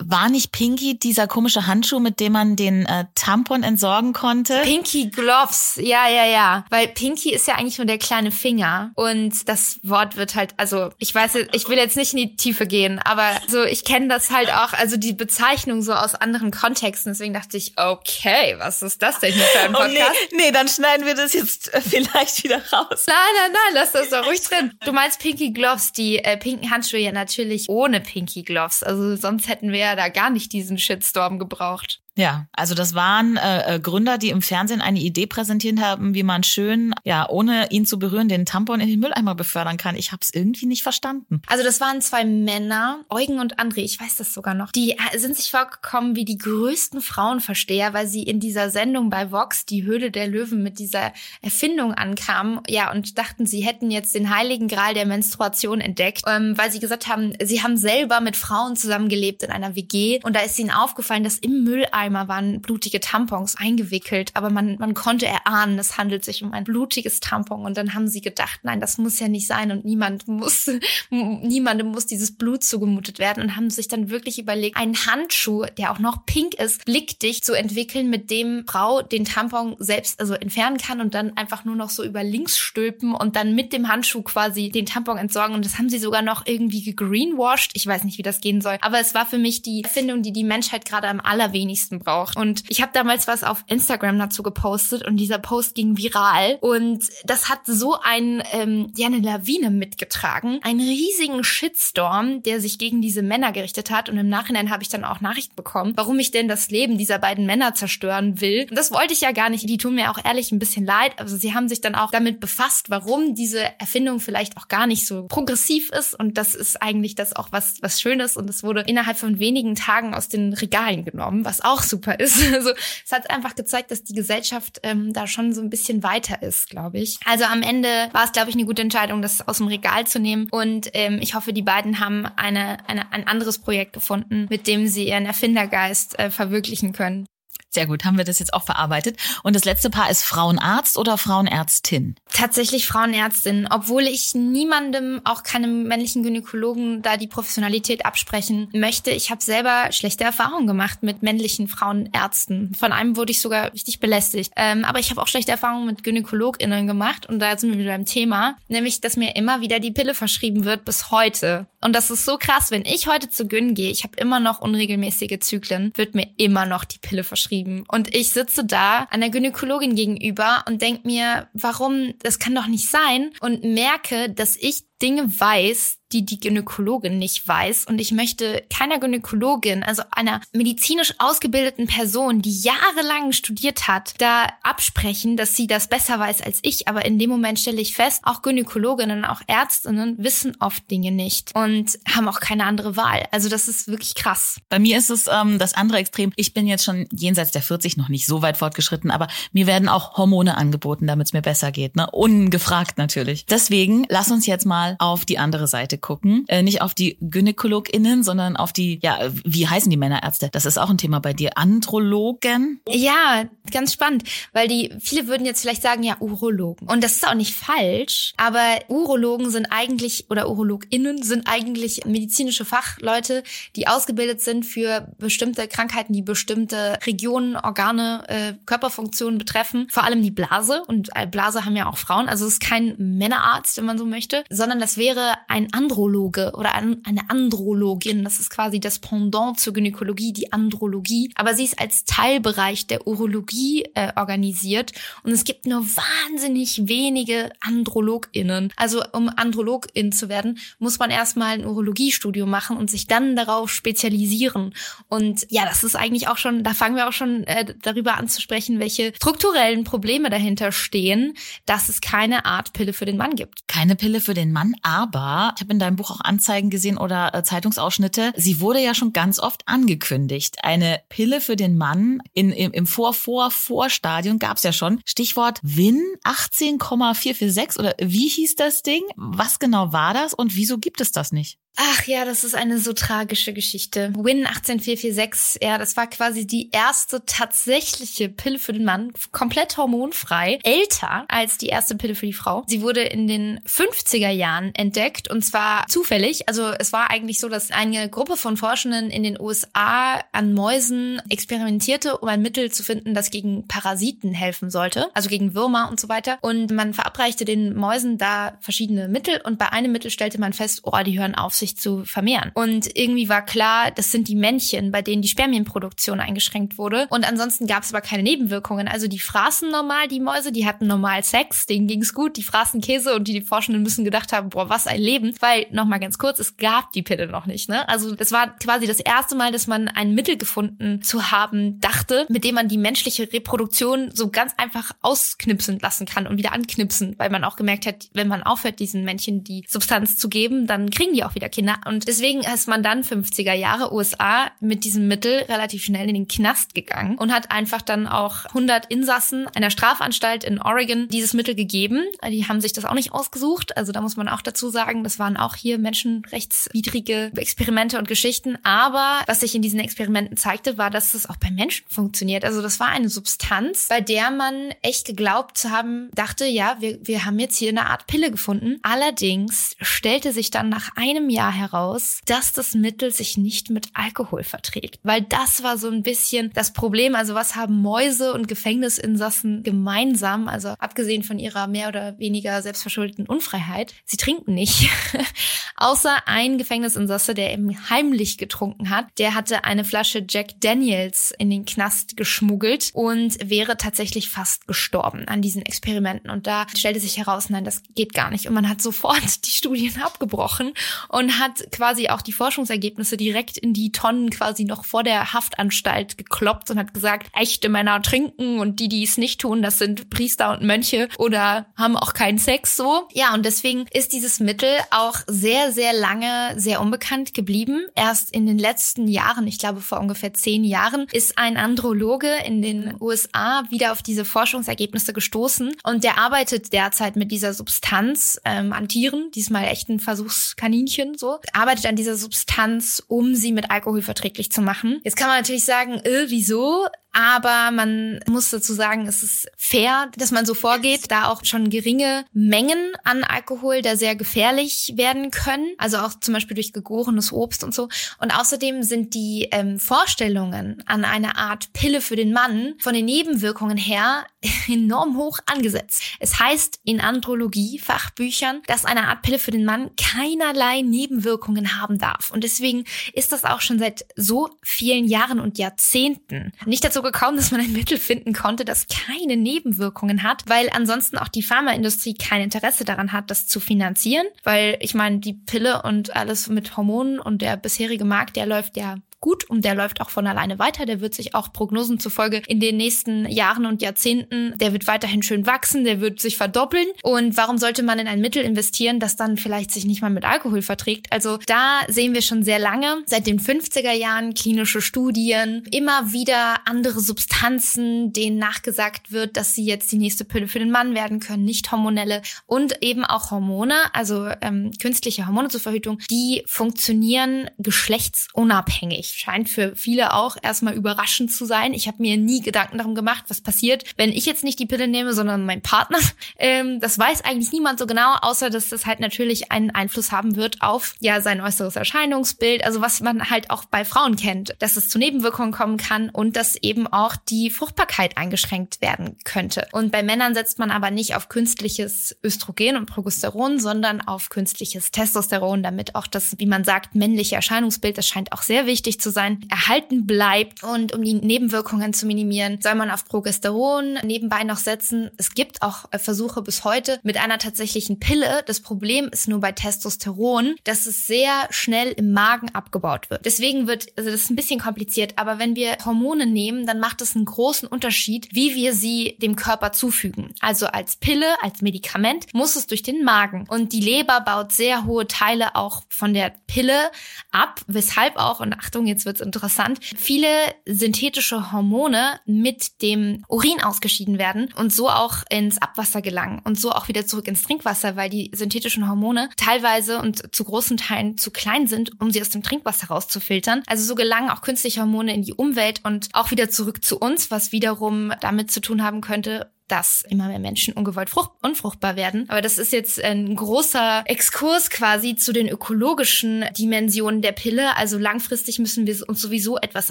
war nicht Pinky dieser komische Handschuh, mit dem man den äh, Tampon entsorgen konnte? Pinky Gloves, ja, ja, ja. Weil Pinky ist ja eigentlich nur der kleine Finger. Und das Wort wird halt, also ich weiß, ich will jetzt nicht in die Tiefe gehen, aber so, ich kenne das halt auch, also die Bezeichnung so aus anderen Kontexten. Deswegen dachte ich, okay, was ist das denn hier für ein Podcast? Oh, nee, nee, dann schneiden wir das jetzt äh, [LAUGHS] vielleicht wieder raus. Nein, nein, nein, lass das doch ruhig drin. Du meinst Pinky Gloves, die äh, pinken Handschuhe ja natürlich ohne Pinky Gloves. Also sonst hätten wir ja da gar nicht diesen Shitstorm gebraucht. Ja, also das waren äh, äh, Gründer, die im Fernsehen eine Idee präsentiert haben, wie man schön, ja, ohne ihn zu berühren, den Tampon in den Mülleimer befördern kann. Ich habe es irgendwie nicht verstanden. Also das waren zwei Männer, Eugen und André, ich weiß das sogar noch. Die äh, sind sich vorgekommen wie die größten Frauenversteher, weil sie in dieser Sendung bei Vox, die Höhle der Löwen, mit dieser Erfindung ankamen, ja, und dachten, sie hätten jetzt den heiligen Gral der Menstruation entdeckt, ähm, weil sie gesagt haben, sie haben selber mit Frauen zusammengelebt in einer WG und da ist ihnen aufgefallen, dass im Mülleimer Mülleimer waren blutige Tampons eingewickelt, aber man, man konnte erahnen, es handelt sich um ein blutiges Tampon. Und dann haben sie gedacht, nein, das muss ja nicht sein und niemand muss, [LAUGHS] niemandem muss dieses Blut zugemutet werden und haben sich dann wirklich überlegt, einen Handschuh, der auch noch pink ist, blickdicht zu entwickeln, mit dem Frau den Tampon selbst also entfernen kann und dann einfach nur noch so über links stülpen und dann mit dem Handschuh quasi den Tampon entsorgen. Und das haben sie sogar noch irgendwie gegreenwashed. Ich weiß nicht, wie das gehen soll. Aber es war für mich die Erfindung, die die Menschheit gerade am allerwenigsten braucht. Und ich habe damals was auf Instagram dazu gepostet und dieser Post ging viral und das hat so ein, ähm, ja, eine Lawine mitgetragen, einen riesigen Shitstorm, der sich gegen diese Männer gerichtet hat. Und im Nachhinein habe ich dann auch Nachrichten bekommen, warum ich denn das Leben dieser beiden Männer zerstören will. Und das wollte ich ja gar nicht. Die tun mir auch ehrlich ein bisschen leid. Also sie haben sich dann auch damit befasst, warum diese Erfindung vielleicht auch gar nicht so progressiv ist. Und das ist eigentlich das auch was, was Schönes. Und es wurde innerhalb von wenigen Tagen aus den Regalen genommen, was auch super ist. [LAUGHS] Also es hat einfach gezeigt, dass die Gesellschaft ähm, da schon so ein bisschen weiter ist, glaube ich. Also am Ende war es, glaube ich, eine gute Entscheidung, das aus dem Regal zu nehmen. Und ähm, ich hoffe, die beiden haben eine, eine, ein anderes Projekt gefunden, mit dem sie ihren Erfindergeist äh, verwirklichen können. Sehr gut, haben wir das jetzt auch verarbeitet. Und das letzte Paar ist Frauenarzt oder Frauenärztin? Tatsächlich Frauenärztin, obwohl ich niemandem, auch keinem männlichen Gynäkologen, da die Professionalität absprechen möchte. Ich habe selber schlechte Erfahrungen gemacht mit männlichen Frauenärzten. Von einem wurde ich sogar richtig belästigt. Ähm, aber ich habe auch schlechte Erfahrungen mit GynäkologInnen gemacht und da sind wir wieder beim Thema, nämlich, dass mir immer wieder die Pille verschrieben wird bis heute. Und das ist so krass, wenn ich heute zu Gyn gehe, ich habe immer noch unregelmäßige Zyklen, wird mir immer noch die Pille verschrieben. Und ich sitze da der Gynäkologin gegenüber und denk mir, warum, das kann doch nicht sein. Und merke, dass ich Dinge weiß, die die Gynäkologin nicht weiß. Und ich möchte keiner Gynäkologin, also einer medizinisch ausgebildeten Person, die jahrelang studiert hat, da absprechen, dass sie das besser weiß als ich. Aber in dem Moment stelle ich fest, auch Gynäkologinnen, auch Ärztinnen wissen oft Dinge nicht und haben auch keine andere Wahl. Also das ist wirklich krass. Bei mir ist es ähm, das andere Extrem. Ich bin jetzt schon jenseits der 40 noch nicht so weit fortgeschritten, aber mir werden auch Hormone angeboten, damit es mir besser geht. Ne? Ungefragt natürlich. Deswegen lass uns jetzt mal auf die andere Seite gucken. Äh, nicht auf die GynäkologInnen, sondern auf die, ja, wie heißen die Männerärzte? Das ist auch ein Thema bei dir. Andrologen? Ja, ganz spannend, weil die, viele würden jetzt vielleicht sagen, ja, Urologen. Und das ist auch nicht falsch, aber Urologen sind eigentlich, oder UrologInnen sind eigentlich medizinische Fachleute, die ausgebildet sind für bestimmte Krankheiten, die bestimmte Regionen, Organe, äh, Körperfunktionen betreffen. Vor allem die Blase. Und äh, Blase haben ja auch Frauen. Also es ist kein Männerarzt, wenn man so möchte, sondern das wäre wäre ein Androloge oder ein, eine Andrologin. Das ist quasi das Pendant zur Gynäkologie, die Andrologie. Aber sie ist als Teilbereich der Urologie äh, organisiert und es gibt nur wahnsinnig wenige AndrologInnen. Also um Andrologin zu werden, muss man erstmal ein Urologiestudium machen und sich dann darauf spezialisieren. Und ja, das ist eigentlich auch schon, da fangen wir auch schon äh, darüber an zu sprechen, welche strukturellen Probleme dahinter stehen, dass es keine Art Pille für den Mann gibt. Keine Pille für den Mann, aber ich habe in deinem Buch auch Anzeigen gesehen oder äh, Zeitungsausschnitte. Sie wurde ja schon ganz oft angekündigt. Eine Pille für den Mann in, im, im Vor-Vor-Vorstadion gab es ja schon. Stichwort WIN 18,446 oder wie hieß das Ding? Was genau war das und wieso gibt es das nicht? Ach ja, das ist eine so tragische Geschichte. Win 18446, ja, das war quasi die erste tatsächliche Pille für den Mann, komplett hormonfrei, älter als die erste Pille für die Frau. Sie wurde in den 50er Jahren entdeckt und zwar zufällig. Also es war eigentlich so, dass eine Gruppe von Forschenden in den USA an Mäusen experimentierte, um ein Mittel zu finden, das gegen Parasiten helfen sollte, also gegen Würmer und so weiter. Und man verabreichte den Mäusen da verschiedene Mittel und bei einem Mittel stellte man fest, oh, die hören auf, sich zu vermehren. Und irgendwie war klar, das sind die Männchen, bei denen die Spermienproduktion eingeschränkt wurde. Und ansonsten gab es aber keine Nebenwirkungen. Also die fraßen normal, die Mäuse, die hatten normal Sex, denen ging's gut, die fraßen Käse und die, die Forschenden müssen gedacht haben, boah, was ein Leben. Weil, nochmal ganz kurz, es gab die Pille noch nicht. Ne? Also das war quasi das erste Mal, dass man ein Mittel gefunden zu haben dachte, mit dem man die menschliche Reproduktion so ganz einfach ausknipsen lassen kann und wieder anknipsen, weil man auch gemerkt hat, wenn man aufhört, diesen Männchen die Substanz zu geben, dann kriegen die auch wieder Kinder. Und deswegen ist man dann 50er Jahre USA mit diesem Mittel relativ schnell in den Knast gegangen und hat einfach dann auch 100 Insassen einer Strafanstalt in Oregon dieses Mittel gegeben. Die haben sich das auch nicht ausgesucht. Also da muss man auch dazu sagen, das waren auch hier menschenrechtswidrige Experimente und Geschichten. Aber was sich in diesen Experimenten zeigte, war, dass das auch bei Menschen funktioniert. Also das war eine Substanz, bei der man echt geglaubt zu haben, dachte, ja, wir, wir haben jetzt hier eine Art Pille gefunden. Allerdings stellte sich dann nach einem Jahr Jahr heraus, dass das Mittel sich nicht mit Alkohol verträgt. Weil das war so ein bisschen das Problem. Also was haben Mäuse und Gefängnisinsassen gemeinsam? Also abgesehen von ihrer mehr oder weniger selbstverschuldeten Unfreiheit. Sie trinken nicht. [LAUGHS] Außer ein Gefängnisinsasse, der eben heimlich getrunken hat. Der hatte eine Flasche Jack Daniels in den Knast geschmuggelt und wäre tatsächlich fast gestorben an diesen Experimenten. Und da stellte sich heraus, nein, das geht gar nicht. Und man hat sofort [LAUGHS] die Studien abgebrochen und hat quasi auch die Forschungsergebnisse direkt in die Tonnen quasi noch vor der Haftanstalt gekloppt und hat gesagt, echte Männer trinken und die, die es nicht tun, das sind Priester und Mönche oder haben auch keinen Sex so. Ja, und deswegen ist dieses Mittel auch sehr, sehr lange sehr unbekannt geblieben. Erst in den letzten Jahren, ich glaube vor ungefähr zehn Jahren, ist ein Androloge in den USA wieder auf diese Forschungsergebnisse gestoßen und der arbeitet derzeit mit dieser Substanz ähm, an Tieren, diesmal echten Versuchskaninchen so arbeitet an dieser Substanz, um sie mit Alkohol verträglich zu machen. Jetzt kann man natürlich sagen, äh, wieso? Aber man muss dazu sagen, es ist fair, dass man so vorgeht, da auch schon geringe Mengen an Alkohol da sehr gefährlich werden können, also auch zum Beispiel durch gegorenes Obst und so. Und außerdem sind die ähm, Vorstellungen an eine Art Pille für den Mann von den Nebenwirkungen her [LAUGHS] enorm hoch angesetzt. Es heißt in Andrologie-Fachbüchern, dass eine Art Pille für den Mann keinerlei Nebenwirkungen haben darf. Und deswegen ist das auch schon seit so vielen Jahren und Jahrzehnten nicht dazu gekommen, dass man ein Mittel finden konnte, das keine Nebenwirkungen hat, weil ansonsten auch die Pharmaindustrie kein Interesse daran hat, das zu finanzieren. Weil ich meine, die Pille und alles mit Hormonen und der bisherige Markt, der läuft ja gut und der läuft auch von alleine weiter. Der wird sich auch Prognosen zufolge in den nächsten Jahren und Jahrzehnten, der wird weiterhin schön wachsen, der wird sich verdoppeln. Und warum sollte man in ein Mittel investieren, das dann vielleicht sich nicht mal mit Alkohol verträgt? Also da sehen wir schon sehr lange, seit den 50er Jahren klinische Studien, immer wieder andere Substanzen, denen nachgesagt wird, dass sie jetzt die nächste Pille für den Mann werden können, nicht hormonelle und eben auch Hormone, also ähm, künstliche Hormone zur Verhütung, die funktionieren geschlechtsunabhängig scheint für viele auch erstmal überraschend zu sein. Ich habe mir nie Gedanken darum gemacht, was passiert, wenn ich jetzt nicht die Pille nehme, sondern mein Partner. [LAUGHS] Ähm, das weiß eigentlich niemand so genau, außer dass das halt natürlich einen Einfluss haben wird auf ja sein äußeres Erscheinungsbild, also was man halt auch bei Frauen kennt, dass es zu Nebenwirkungen kommen kann und dass eben auch die Fruchtbarkeit eingeschränkt werden könnte. Und bei Männern setzt man aber nicht auf künstliches Östrogen und Progesteron, sondern auf künstliches Testosteron, damit auch das, wie man sagt, männliche Erscheinungsbild, das scheint auch sehr wichtig zu sein, erhalten bleibt. Und um die Nebenwirkungen zu minimieren, soll man auf Progesteron nebenbei noch setzen. Es gibt auch äh, Versuche bis heute mit einer tatsächlichen Pille. Das Problem ist nur bei Testosteron, dass es sehr schnell im Magen abgebaut wird. Deswegen wird, also das ist ein bisschen kompliziert, aber wenn wir Hormone nehmen, dann macht es einen großen Unterschied, wie wir sie dem Körper zufügen. Also als Pille, als Medikament muss es durch den Magen. Und die Leber baut sehr hohe Teile auch von der Pille ab, weshalb auch, und Achtung, jetzt wird's interessant, viele synthetische Hormone mit dem Urin ausgeschieden werden und so auch ins Abwasser gelangen und so auch wieder zurück ins Trinkwasser, weil die synthetischen Hormone teilweise und zu großen Teilen zu klein sind, um sie aus dem Trinkwasser rauszufiltern. Also so gelangen auch künstliche Hormone in die Umwelt und auch wieder zurück zu uns, was wiederum damit zu tun haben könnte, dass immer mehr Menschen ungewollt frucht unfruchtbar werden. Aber das ist jetzt ein großer Exkurs quasi zu den ökologischen Dimensionen der Pille. Also langfristig müssen wir uns sowieso etwas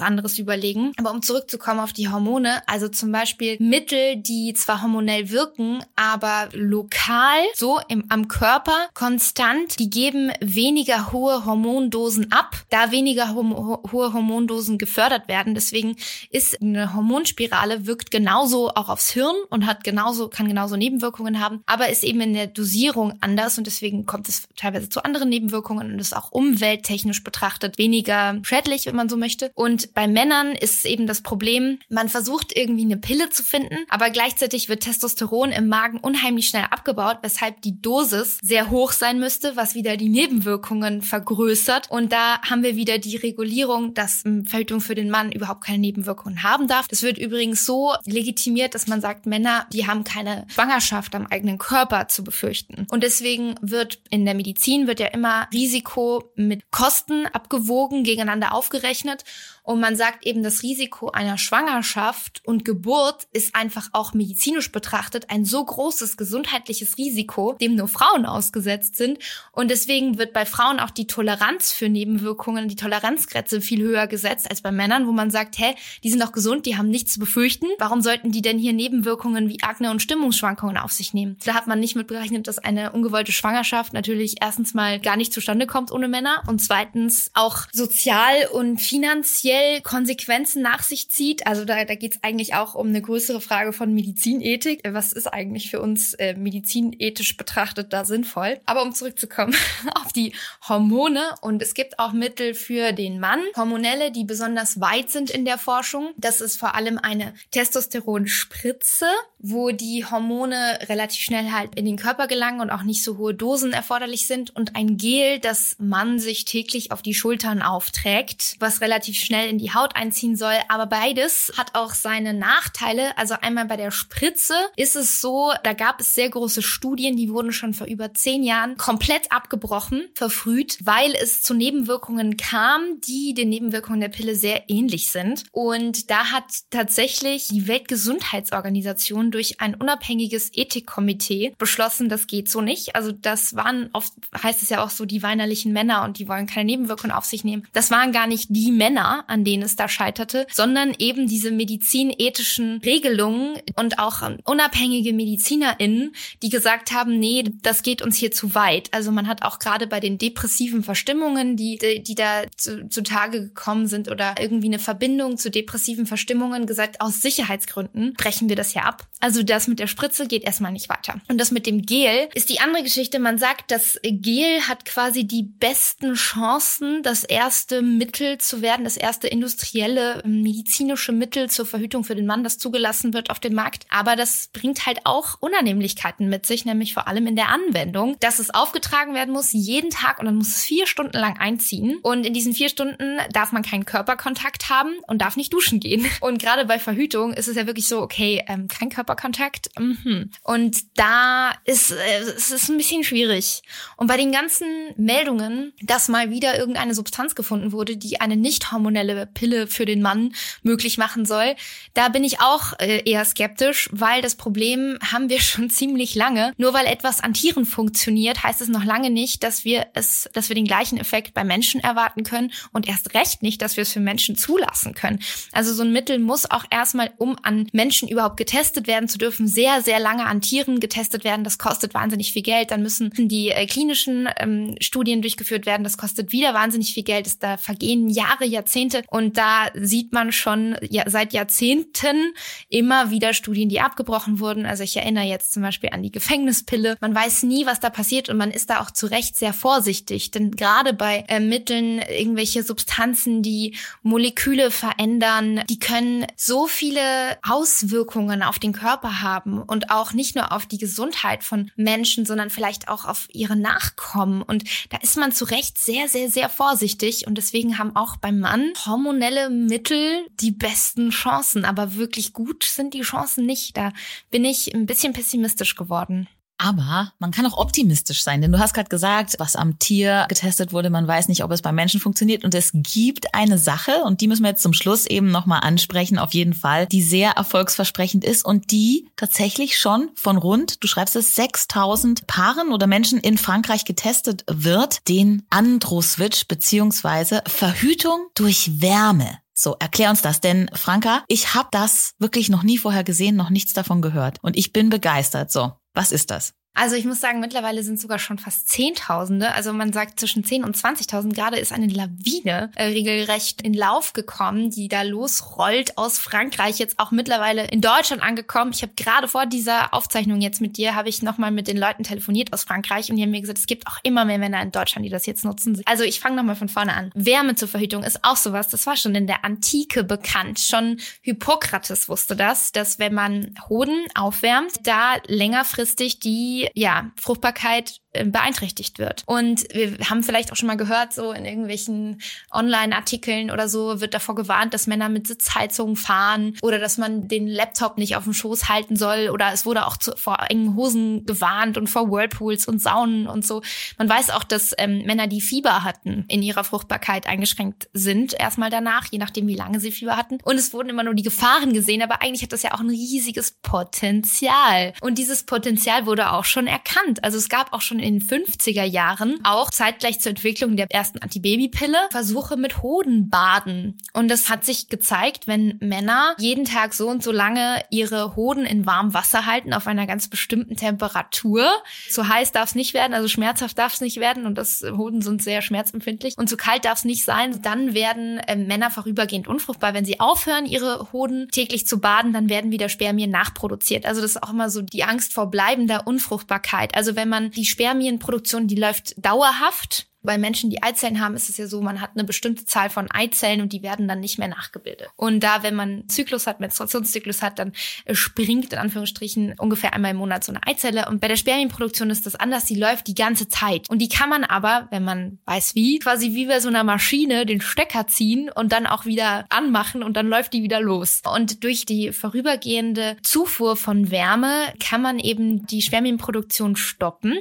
anderes überlegen. Aber um zurückzukommen auf die Hormone, also zum Beispiel Mittel, die zwar hormonell wirken, aber lokal so im, am Körper konstant, die geben weniger hohe Hormondosen ab, da weniger ho hohe Hormondosen gefördert werden. Deswegen ist eine Hormonspirale wirkt genauso auch aufs Hirn und hat genauso, kann genauso Nebenwirkungen haben, aber ist eben in der Dosierung anders und deswegen kommt es teilweise zu anderen Nebenwirkungen und ist auch umwelttechnisch betrachtet weniger schädlich, wenn man so möchte. Und bei Männern ist eben das Problem, man versucht irgendwie eine Pille zu finden, aber gleichzeitig wird Testosteron im Magen unheimlich schnell abgebaut, weshalb die Dosis sehr hoch sein müsste, was wieder die Nebenwirkungen vergrößert. Und da haben wir wieder die Regulierung, dass Verhütung für den Mann überhaupt keine Nebenwirkungen haben darf. Das wird übrigens so legitimiert, dass man sagt, Männer die haben keine Schwangerschaft am eigenen Körper zu befürchten. Und deswegen wird in der Medizin wird ja immer Risiko mit Kosten abgewogen, gegeneinander aufgerechnet. Und man sagt eben, das Risiko einer Schwangerschaft und Geburt ist einfach auch medizinisch betrachtet ein so großes gesundheitliches Risiko, dem nur Frauen ausgesetzt sind. Und deswegen wird bei Frauen auch die Toleranz für Nebenwirkungen, die Toleranzgrenze viel höher gesetzt als bei Männern, wo man sagt, hä, die sind doch gesund, die haben nichts zu befürchten. Warum sollten die denn hier Nebenwirkungen wie Akne und Stimmungsschwankungen auf sich nehmen? Da hat man nicht mitberechnet, dass eine ungewollte Schwangerschaft natürlich erstens mal gar nicht zustande kommt ohne Männer und zweitens auch sozial und finanziell schnell Konsequenzen nach sich zieht. Also da, da geht es eigentlich auch um eine größere Frage von Medizinethik. Was ist eigentlich für uns äh, medizinethisch betrachtet da sinnvoll? Aber um zurückzukommen [LAUGHS] auf die Hormone und es gibt auch Mittel für den Mann, Hormonelle, die besonders weit sind in der Forschung. Das ist vor allem eine Testosteronspritze wo die Hormone relativ schnell halt in den Körper gelangen und auch nicht so hohe Dosen erforderlich sind und ein Gel, das man sich täglich auf die Schultern aufträgt, was relativ schnell in die Haut einziehen soll. Aber beides hat auch seine Nachteile. Also einmal bei der Spritze ist es so, da gab es sehr große Studien, die wurden schon vor über zehn Jahren komplett abgebrochen, verfrüht, weil es zu Nebenwirkungen kam, die den Nebenwirkungen der Pille sehr ähnlich sind. Und da hat tatsächlich die Weltgesundheitsorganisation durch ein unabhängiges Ethikkomitee beschlossen, das geht so nicht. Also das waren oft, heißt es ja auch so, die weinerlichen Männer und die wollen keine Nebenwirkungen auf sich nehmen. Das waren gar nicht die Männer, an denen es da scheiterte, sondern eben diese medizinethischen Regelungen und auch unabhängige MedizinerInnen, die gesagt haben, nee, das geht uns hier zu weit. Also man hat auch gerade bei den depressiven Verstimmungen, die, die da zu, zutage gekommen sind oder irgendwie eine Verbindung zu depressiven Verstimmungen gesagt, aus Sicherheitsgründen brechen wir das hier ab. Also das mit der Spritze geht erstmal nicht weiter. Und das mit dem Gel ist die andere Geschichte. Man sagt, das Gel hat quasi die besten Chancen, das erste Mittel zu werden, das erste industrielle medizinische Mittel zur Verhütung für den Mann, das zugelassen wird auf dem Markt. Aber das bringt halt auch Unannehmlichkeiten mit sich, nämlich vor allem in der Anwendung, dass es aufgetragen werden muss jeden Tag und dann muss es vier Stunden lang einziehen. Und in diesen vier Stunden darf man keinen Körperkontakt haben und darf nicht duschen gehen. Und gerade bei Verhütung ist es ja wirklich so, okay, ähm, kein Körperkontakt. Mhm. Und da ist äh, es ist ein bisschen schwierig. Und bei den ganzen Meldungen, dass mal wieder irgendeine Substanz gefunden wurde, die eine nicht hormonelle Pille für den Mann möglich machen soll, da bin ich auch äh, eher skeptisch, weil das Problem haben wir [LAUGHS] schon ziemlich lange. Nur weil etwas an Tieren funktioniert, heißt es noch lange nicht, dass wir es, dass wir den gleichen Effekt bei Menschen erwarten können und erst recht nicht, dass wir es für Menschen zulassen können. Also so ein Mittel muss auch erstmal, um an Menschen überhaupt getestet werden zu dürfen, sehr, sehr lange an Tieren getestet werden. Das kostet wahnsinnig viel Geld. Dann müssen die äh, klinischen ähm, Studien durchgeführt werden. Das kostet wieder wahnsinnig viel Geld. da vergehen Jahre, Jahrzehnte. Und da sieht man schon ja, seit Jahrzehnten immer wieder Studien, die abgebrochen wurden. Also ich erinnere jetzt zum Beispiel an die Gefängnispille. Man weiß nie, was da passiert und man ist da auch zu Recht sehr vorsichtig. Denn gerade bei äh, Mitteln, irgendwelche Substanzen, die Moleküle verändern, die können so viele Auswirkungen auf den Körper haben und auch nicht nur auf die Gesundheit von Menschen, sondern vielleicht auch auf ihre Nachkommen. Und da ist man zu Recht sehr, sehr, sehr vorsichtig. Und deswegen haben auch beim Mann hormonelle Mittel die besten Chancen. Aber wirklich gut sind die Chancen nicht. Da bin ich ein bisschen pessimistisch geworden. Aber man kann auch optimistisch sein, denn du hast gerade gesagt, was am Tier getestet wurde, man weiß nicht, ob es beim Menschen funktioniert. Und es gibt eine Sache, und die müssen wir jetzt zum Schluss eben nochmal ansprechen, auf jeden Fall, die sehr erfolgsversprechend ist und die tatsächlich schon von rund, du schreibst es, 6000 Paaren oder Menschen in Frankreich getestet wird, den Andro-Switch beziehungsweise Verhütung durch Wärme. So, erklär uns das, denn Franka, ich habe das wirklich noch nie vorher gesehen, noch nichts davon gehört und ich bin begeistert. So, was ist das? Also ich muss sagen, mittlerweile sind sogar schon fast Zehntausende. Also man sagt zwischen 10 und 20.000. Gerade ist eine Lawine äh, regelrecht in Lauf gekommen, die da losrollt aus Frankreich, jetzt auch mittlerweile in Deutschland angekommen. Ich habe gerade vor dieser Aufzeichnung jetzt mit dir, habe ich nochmal mit den Leuten telefoniert aus Frankreich und die haben mir gesagt, es gibt auch immer mehr Männer in Deutschland, die das jetzt nutzen. Also ich fange nochmal von vorne an. Wärme zur Verhütung ist auch sowas, das war schon in der Antike bekannt. Schon Hippokrates wusste das, dass wenn man Hoden aufwärmt, da längerfristig die ja, Fruchtbarkeit beeinträchtigt wird. Und wir haben vielleicht auch schon mal gehört, so in irgendwelchen Online-Artikeln oder so wird davor gewarnt, dass Männer mit Sitzheizung fahren oder dass man den Laptop nicht auf dem Schoß halten soll oder es wurde auch zu, vor engen Hosen gewarnt und vor Whirlpools und Saunen und so. Man weiß auch, dass ähm, Männer, die Fieber hatten, in ihrer Fruchtbarkeit eingeschränkt sind, erstmal danach, je nachdem, wie lange sie Fieber hatten. Und es wurden immer nur die Gefahren gesehen, aber eigentlich hat das ja auch ein riesiges Potenzial. Und dieses Potenzial wurde auch schon erkannt. Also es gab auch schon in den 50er Jahren, auch zeitgleich zur Entwicklung der ersten Antibabypille, Versuche mit Hodenbaden. Und es hat sich gezeigt, wenn Männer jeden Tag so und so lange ihre Hoden in warmem Wasser halten, auf einer ganz bestimmten Temperatur, zu heiß darf es nicht werden, also schmerzhaft darf es nicht werden und das Hoden sind sehr schmerzempfindlich und zu kalt darf es nicht sein, dann werden äh, Männer vorübergehend unfruchtbar. Wenn sie aufhören, ihre Hoden täglich zu baden, dann werden wieder Spermien nachproduziert. Also das ist auch immer so die Angst vor bleibender Unfruchtbarkeit. Also wenn man die Spermien Spermienproduktion, die läuft dauerhaft Bei Menschen, die Eizellen haben, ist es ja so, man hat eine bestimmte Zahl von Eizellen und die werden dann nicht mehr nachgebildet. Und da, wenn man Zyklus hat, Menstruationszyklus hat, dann äh, springt in Anführungsstrichen ungefähr einmal im Monat so eine Eizelle. Und bei der Spermienproduktion ist das anders, die läuft die ganze Zeit. Und die kann man aber, wenn man weiß wie, quasi wie bei so einer Maschine den Stecker ziehen und dann auch wieder anmachen und dann läuft die wieder los. Und durch die vorübergehende Zufuhr von Wärme kann man eben die Spermienproduktion stoppen.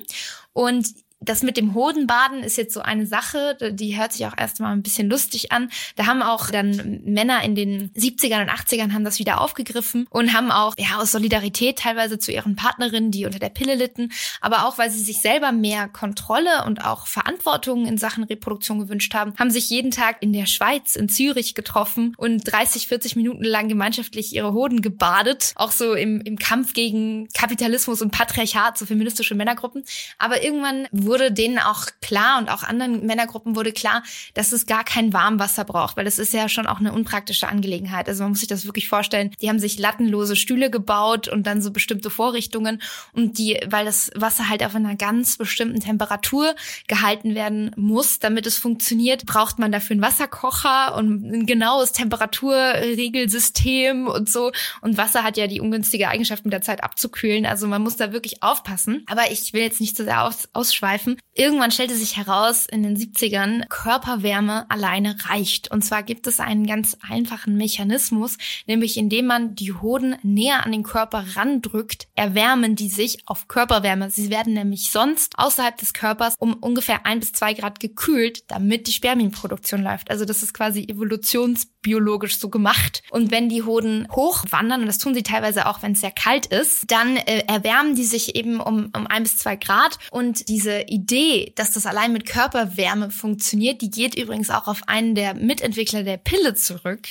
Und das mit dem Hodenbaden ist jetzt so eine Sache, die hört sich auch erstmal ein bisschen lustig an. Da haben auch dann Männer in den 70ern und 80ern haben das wieder aufgegriffen und haben auch ja aus Solidarität teilweise zu ihren Partnerinnen, die unter der Pille litten, aber auch weil sie sich selber mehr Kontrolle und auch Verantwortung in Sachen Reproduktion gewünscht haben, haben sich jeden Tag in der Schweiz in Zürich getroffen und 30, 40 Minuten lang gemeinschaftlich ihre Hoden gebadet, auch so im, im Kampf gegen Kapitalismus und Patriarchat, so feministische Männergruppen. Aber irgendwann wurde denen auch klar und auch anderen Männergruppen wurde klar, dass es gar kein Warmwasser braucht, weil das ist ja schon auch eine unpraktische Angelegenheit. Also man muss sich das wirklich vorstellen. Die haben sich lattenlose Stühle gebaut und dann so bestimmte Vorrichtungen und die, weil das Wasser halt auf einer ganz bestimmten Temperatur gehalten werden muss, damit es funktioniert, braucht man dafür einen Wasserkocher und ein genaues Temperaturregelsystem und so. Und Wasser hat ja die ungünstige Eigenschaft mit der Zeit abzukühlen. Also man muss da wirklich aufpassen. Aber ich will jetzt nicht zu sehr aus, ausschweifen aufgreifen. Irgendwann stellte sich heraus in den 70ern, Körperwärme alleine reicht. Und zwar gibt es einen ganz einfachen Mechanismus, nämlich indem man die Hoden näher an den Körper randrückt, erwärmen die sich auf Körperwärme. Sie werden nämlich sonst außerhalb des Körpers um ungefähr ein bis zwei Grad gekühlt, damit die Spermienproduktion läuft. Also das ist quasi evolutionsbiologisch so gemacht. Und wenn die Hoden hochwandern, und das tun sie teilweise auch, wenn es sehr kalt ist, dann äh, erwärmen die sich eben um, um ein bis zwei Grad. Und diese Idee, dass das allein mit Körperwärme funktioniert, die geht übrigens auch auf einen der Mitentwickler der Pille zurück,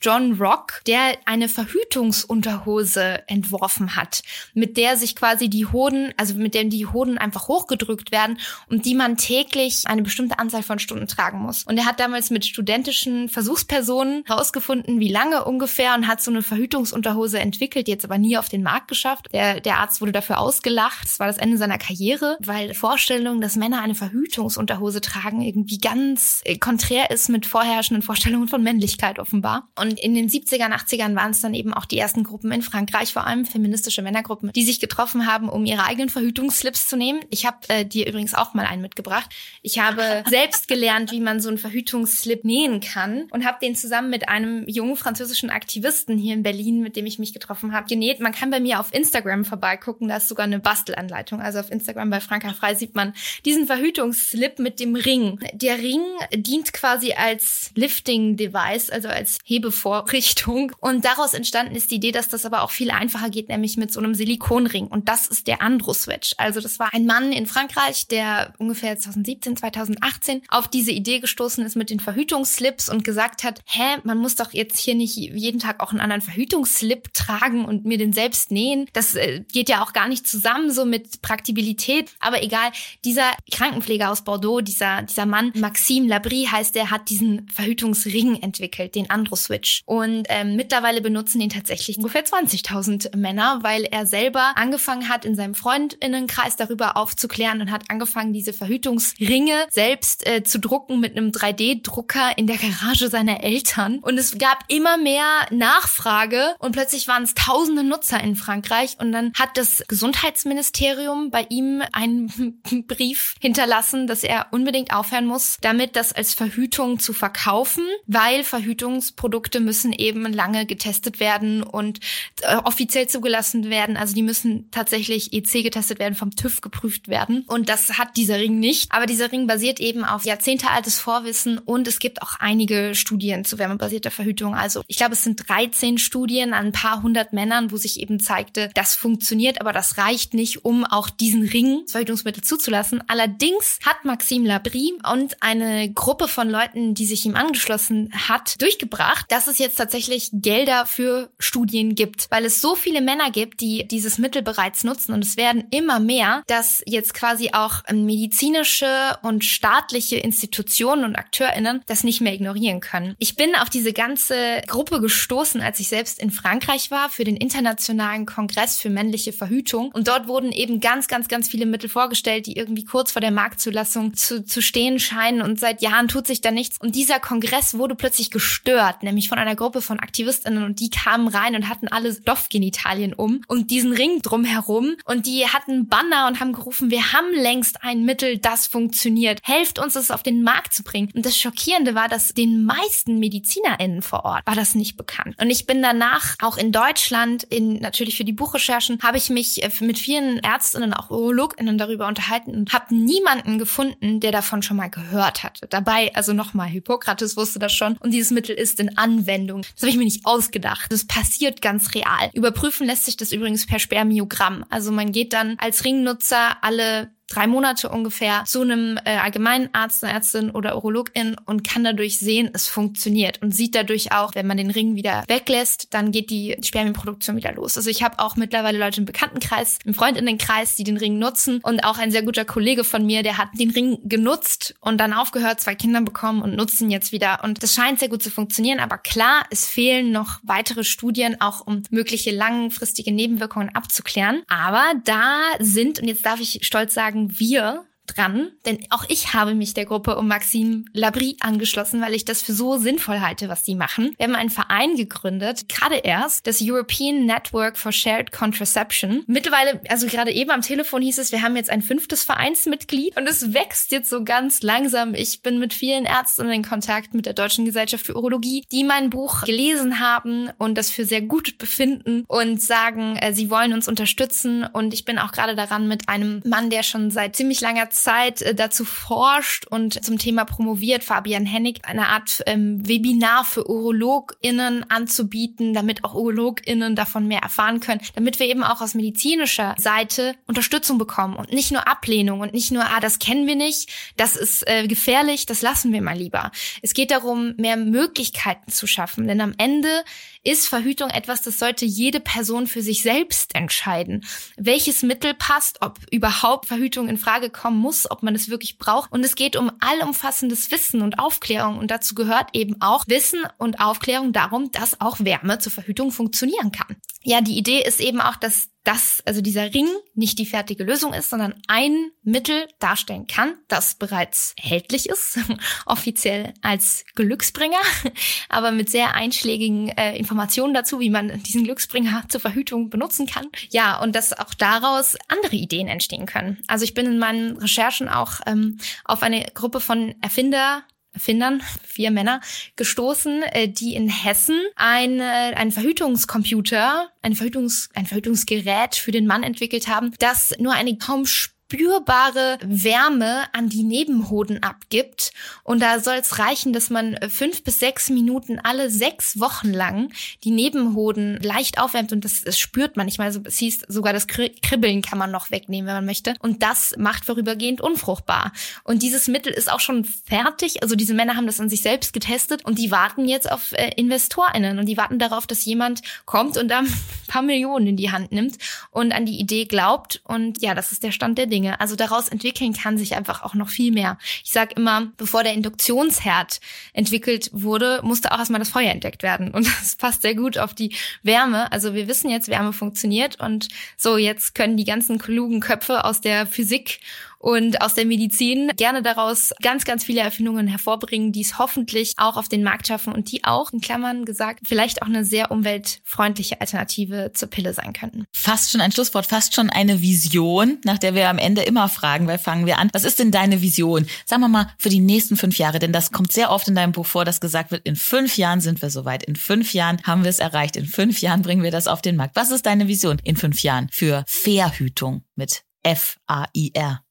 John Rock, der eine Verhütungsunterhose entworfen hat, mit der sich quasi die Hoden, also mit der die Hoden einfach hochgedrückt werden und die man täglich eine bestimmte Anzahl von Stunden tragen muss. Und er hat damals mit studentischen Versuchspersonen herausgefunden, wie lange ungefähr und hat so eine Verhütungsunterhose entwickelt, jetzt aber nie auf den Markt geschafft. Der, der Arzt wurde dafür ausgelacht. Das war das Ende seiner Karriere, weil Vorstellungen Vorstellung, dass Männer eine Verhütungsunterhose tragen, irgendwie ganz äh, konträr ist mit vorherrschenden Vorstellungen von Männlichkeit offenbar. Und in den 70ern, 80ern waren es dann eben auch die ersten Gruppen in Frankreich, vor allem feministische Männergruppen, die sich getroffen haben, um ihre eigenen Verhütungsslips zu nehmen. Ich habe äh, dir übrigens auch mal einen mitgebracht. Ich habe [LAUGHS] selbst gelernt, wie man so einen Verhütungsslip nähen kann und habe den zusammen mit einem jungen französischen Aktivisten hier in Berlin, mit dem ich mich getroffen habe, genäht. Man kann bei mir auf Instagram vorbeigucken, da ist sogar eine Bastelanleitung. Also auf Instagram bei Franka Frei sieht man man diesen Verhütungsslip mit dem Ring. Der Ring dient quasi als Lifting-Device, also als Hebevorrichtung. Und daraus entstanden ist die Idee, dass das aber auch viel einfacher geht, nämlich mit so einem Silikonring. Und das ist der Andro-Switch. Also das war ein Mann in Frankreich, der ungefähr 2017, 2018 auf diese Idee gestoßen ist mit den Verhütungsslips und gesagt hat, hä, man muss doch jetzt hier nicht jeden Tag auch einen anderen Verhütungsslip tragen und mir den selbst nähen. Das äh, geht ja auch gar nicht zusammen so mit Praktibilität. Aber egal, dieser Krankenpfleger aus Bordeaux, dieser, dieser Mann, Maxime Labrie heißt der, hat diesen Verhütungsring entwickelt, den Andro-Switch. Und ähm, mittlerweile benutzen ihn tatsächlich ungefähr 20.000 Männer, weil er selber angefangen hat, in seinem Freundinnenkreis darüber aufzuklären und hat angefangen, diese Verhütungsringe selbst äh, zu drucken mit einem 3D-Drucker in der Garage seiner Eltern. Und es gab immer mehr Nachfrage und plötzlich waren es tausende Nutzer in Frankreich und dann hat das Gesundheitsministerium bei ihm einen Brief hinterlassen, dass er unbedingt aufhören muss, damit das als Verhütung zu verkaufen, weil Verhütungsprodukte müssen eben lange getestet werden und äh, offiziell zugelassen werden. Also die müssen tatsächlich EC getestet werden, vom TÜV geprüft werden. Und das hat dieser Ring nicht. Aber dieser Ring basiert eben auf jahrzehntealtes Vorwissen und es gibt auch einige Studien zu wärmebasierter Verhütung. Also ich glaube, es sind 13 Studien an ein paar hundert Männern, wo sich eben zeigte, das funktioniert, aber das reicht nicht, um auch diesen Ring, Verhütungsmittel zuzulassen zuzulassen. Allerdings hat Maxime Labrie und eine Gruppe von Leuten, die sich ihm angeschlossen hat, durchgebracht, dass es jetzt tatsächlich Gelder für Studien gibt, weil es so viele Männer gibt, die dieses Mittel bereits nutzen und es werden immer mehr, dass jetzt quasi auch medizinische und staatliche Institutionen und AkteurInnen das nicht mehr ignorieren können. Ich bin auf diese ganze Gruppe gestoßen, als ich selbst in Frankreich war für den internationalen Kongress für männliche Verhütung und dort wurden eben ganz, ganz, ganz viele Mittel vorgestellt, die irgendwie kurz vor der Marktzulassung zu, zu stehen scheinen und seit Jahren tut sich da nichts. Und dieser Kongress wurde plötzlich gestört, nämlich von einer Gruppe von AktivistInnen und die kamen rein und hatten alle Stoffgenitalien um und diesen Ring drumherum und die hatten Banner und haben gerufen, wir haben längst ein Mittel, das funktioniert. Helft uns, es auf den Markt zu bringen. Und das Schockierende war, dass den meisten MedizinerInnen vor Ort war das nicht bekannt. Und ich bin danach auch in Deutschland, in natürlich für die Buchrecherchen, habe ich mich äh, mit vielen Ärztinnen, auch UrologInnen darüber unterhalten und habe niemanden gefunden, der davon schon mal gehört hatte. Dabei, also nochmal, Hippokrates wusste das schon und dieses Mittel ist in Anwendung. Das habe ich mir nicht ausgedacht. Das passiert ganz real. Überprüfen lässt sich das übrigens per Spermiogramm. Also man geht dann als Ringnutzer alle drei Monate ungefähr zu einem äh, allgemeinen Arzt, einer Ärztin oder Urologin und kann dadurch sehen, es funktioniert und sieht dadurch auch, wenn man den Ring wieder weglässt, dann geht die Spermienproduktion wieder los. Also ich habe auch mittlerweile Leute im Bekanntenkreis, im Freundinnenkreis, die den Ring nutzen und auch ein sehr guter Kollege von mir, der hat den Ring genutzt und dann aufgehört, zwei Kinder bekommen und nutzt ihn jetzt wieder und das scheint sehr gut zu funktionieren, aber klar, es fehlen noch weitere Studien, auch um mögliche langfristige Nebenwirkungen abzuklären, aber da sind, und jetzt darf ich stolz sagen, sagen wir dran, denn auch ich habe mich der Gruppe um Maxime Labrie angeschlossen, weil ich das für so sinnvoll halte, was die machen. Wir haben einen Verein gegründet, gerade erst, das European Network for Shared Contraception. Mittlerweile, also gerade eben am Telefon hieß es, wir haben jetzt ein fünftes Vereinsmitglied und es wächst jetzt so ganz langsam. Ich bin mit vielen Ärzten in Kontakt mit der Deutschen Gesellschaft für Urologie, die mein Buch gelesen haben und das für sehr gut befinden und sagen, äh, sie wollen uns unterstützen und ich bin auch gerade daran mit einem Mann, der schon seit ziemlich langer Zeit äh, dazu forscht und zum Thema promoviert, Fabian Hennig, eine Art ähm, Webinar für UrologInnen anzubieten, damit auch UrologInnen davon mehr erfahren können, damit wir eben auch aus medizinischer Seite Unterstützung bekommen und nicht nur Ablehnung und nicht nur, ah, das kennen wir nicht, das ist äh, gefährlich, das lassen wir mal lieber. Es geht darum, mehr Möglichkeiten zu schaffen, denn am Ende ist Verhütung etwas, das sollte jede Person für sich selbst entscheiden. Welches Mittel passt, ob überhaupt Verhütung in Frage kommen muss, ob man es wirklich braucht. Und es geht um allumfassendes Wissen und Aufklärung. Und dazu gehört eben auch Wissen und Aufklärung darum, dass auch Wärme zur Verhütung funktionieren kann. Ja, die Idee ist eben auch, dass dass also dieser Ring nicht die fertige Lösung ist, sondern ein Mittel darstellen kann, das bereits erhältlich ist, [LAUGHS] offiziell als Glücksbringer, [LAUGHS] aber mit sehr einschlägigen äh, Informationen dazu, wie man diesen Glücksbringer zur Verhütung benutzen kann. Ja, und dass auch daraus andere Ideen entstehen können. Also ich bin in meinen Recherchen auch ähm, auf eine Gruppe von Erfinder Erfindern, vier Männer, gestoßen, äh, die in Hessen ein, ein Verhütungscomputer, ein, Verhütungs, ein Verhütungsgerät für den Mann entwickelt haben, das nur eine kaum spürbare Wärme an die Nebenhoden abgibt. Und da soll es reichen, dass man fünf bis sechs Minuten alle sechs Wochen lang die Nebenhoden leicht aufwärmt und das, das spürt man. Ich meine, es hieß sogar das Kribbeln kann man noch wegnehmen, wenn man möchte. Und das macht vorübergehend unfruchtbar. Und dieses Mittel ist auch schon fertig. Also diese Männer haben das an sich selbst getestet und die warten jetzt auf äh, InvestorInnen und die warten darauf, dass jemand kommt und da ein paar Millionen in die Hand nimmt und an die Idee glaubt. Und ja, das ist der Stand der Dinge. Dinge. Also daraus entwickeln kann sich einfach auch noch viel mehr. Ich sage immer, bevor der Induktionsherd entwickelt wurde, musste auch erstmal das Feuer entdeckt werden. Und [LAUGHS] das passt sehr gut auf die Wärme. Also wir wissen jetzt, Wärme funktioniert und so jetzt können die ganzen klugen Köpfe aus der Physik und aus der Medizin gerne daraus ganz, ganz viele Erfindungen hervorbringen, die es hoffentlich auch auf den Markt schaffen und die auch, in Klammern gesagt, vielleicht auch eine sehr umweltfreundliche Alternative zur Pille sein könnten. Fast schon ein Schlusswort, fast schon eine Vision, nach der wir am Ende immer fragen, weil fangen wir an. Was ist denn deine Vision? Sagen wir mal für die nächsten fünf Jahre, denn das kommt sehr oft in deinem Buch vor, dass gesagt wird, in fünf Jahren sind wir soweit, in fünf Jahren haben wir es erreicht, in fünf Jahren bringen wir das auf den Markt. Was ist deine Vision in fünf Jahren für Verhütung mit F-A-I-R?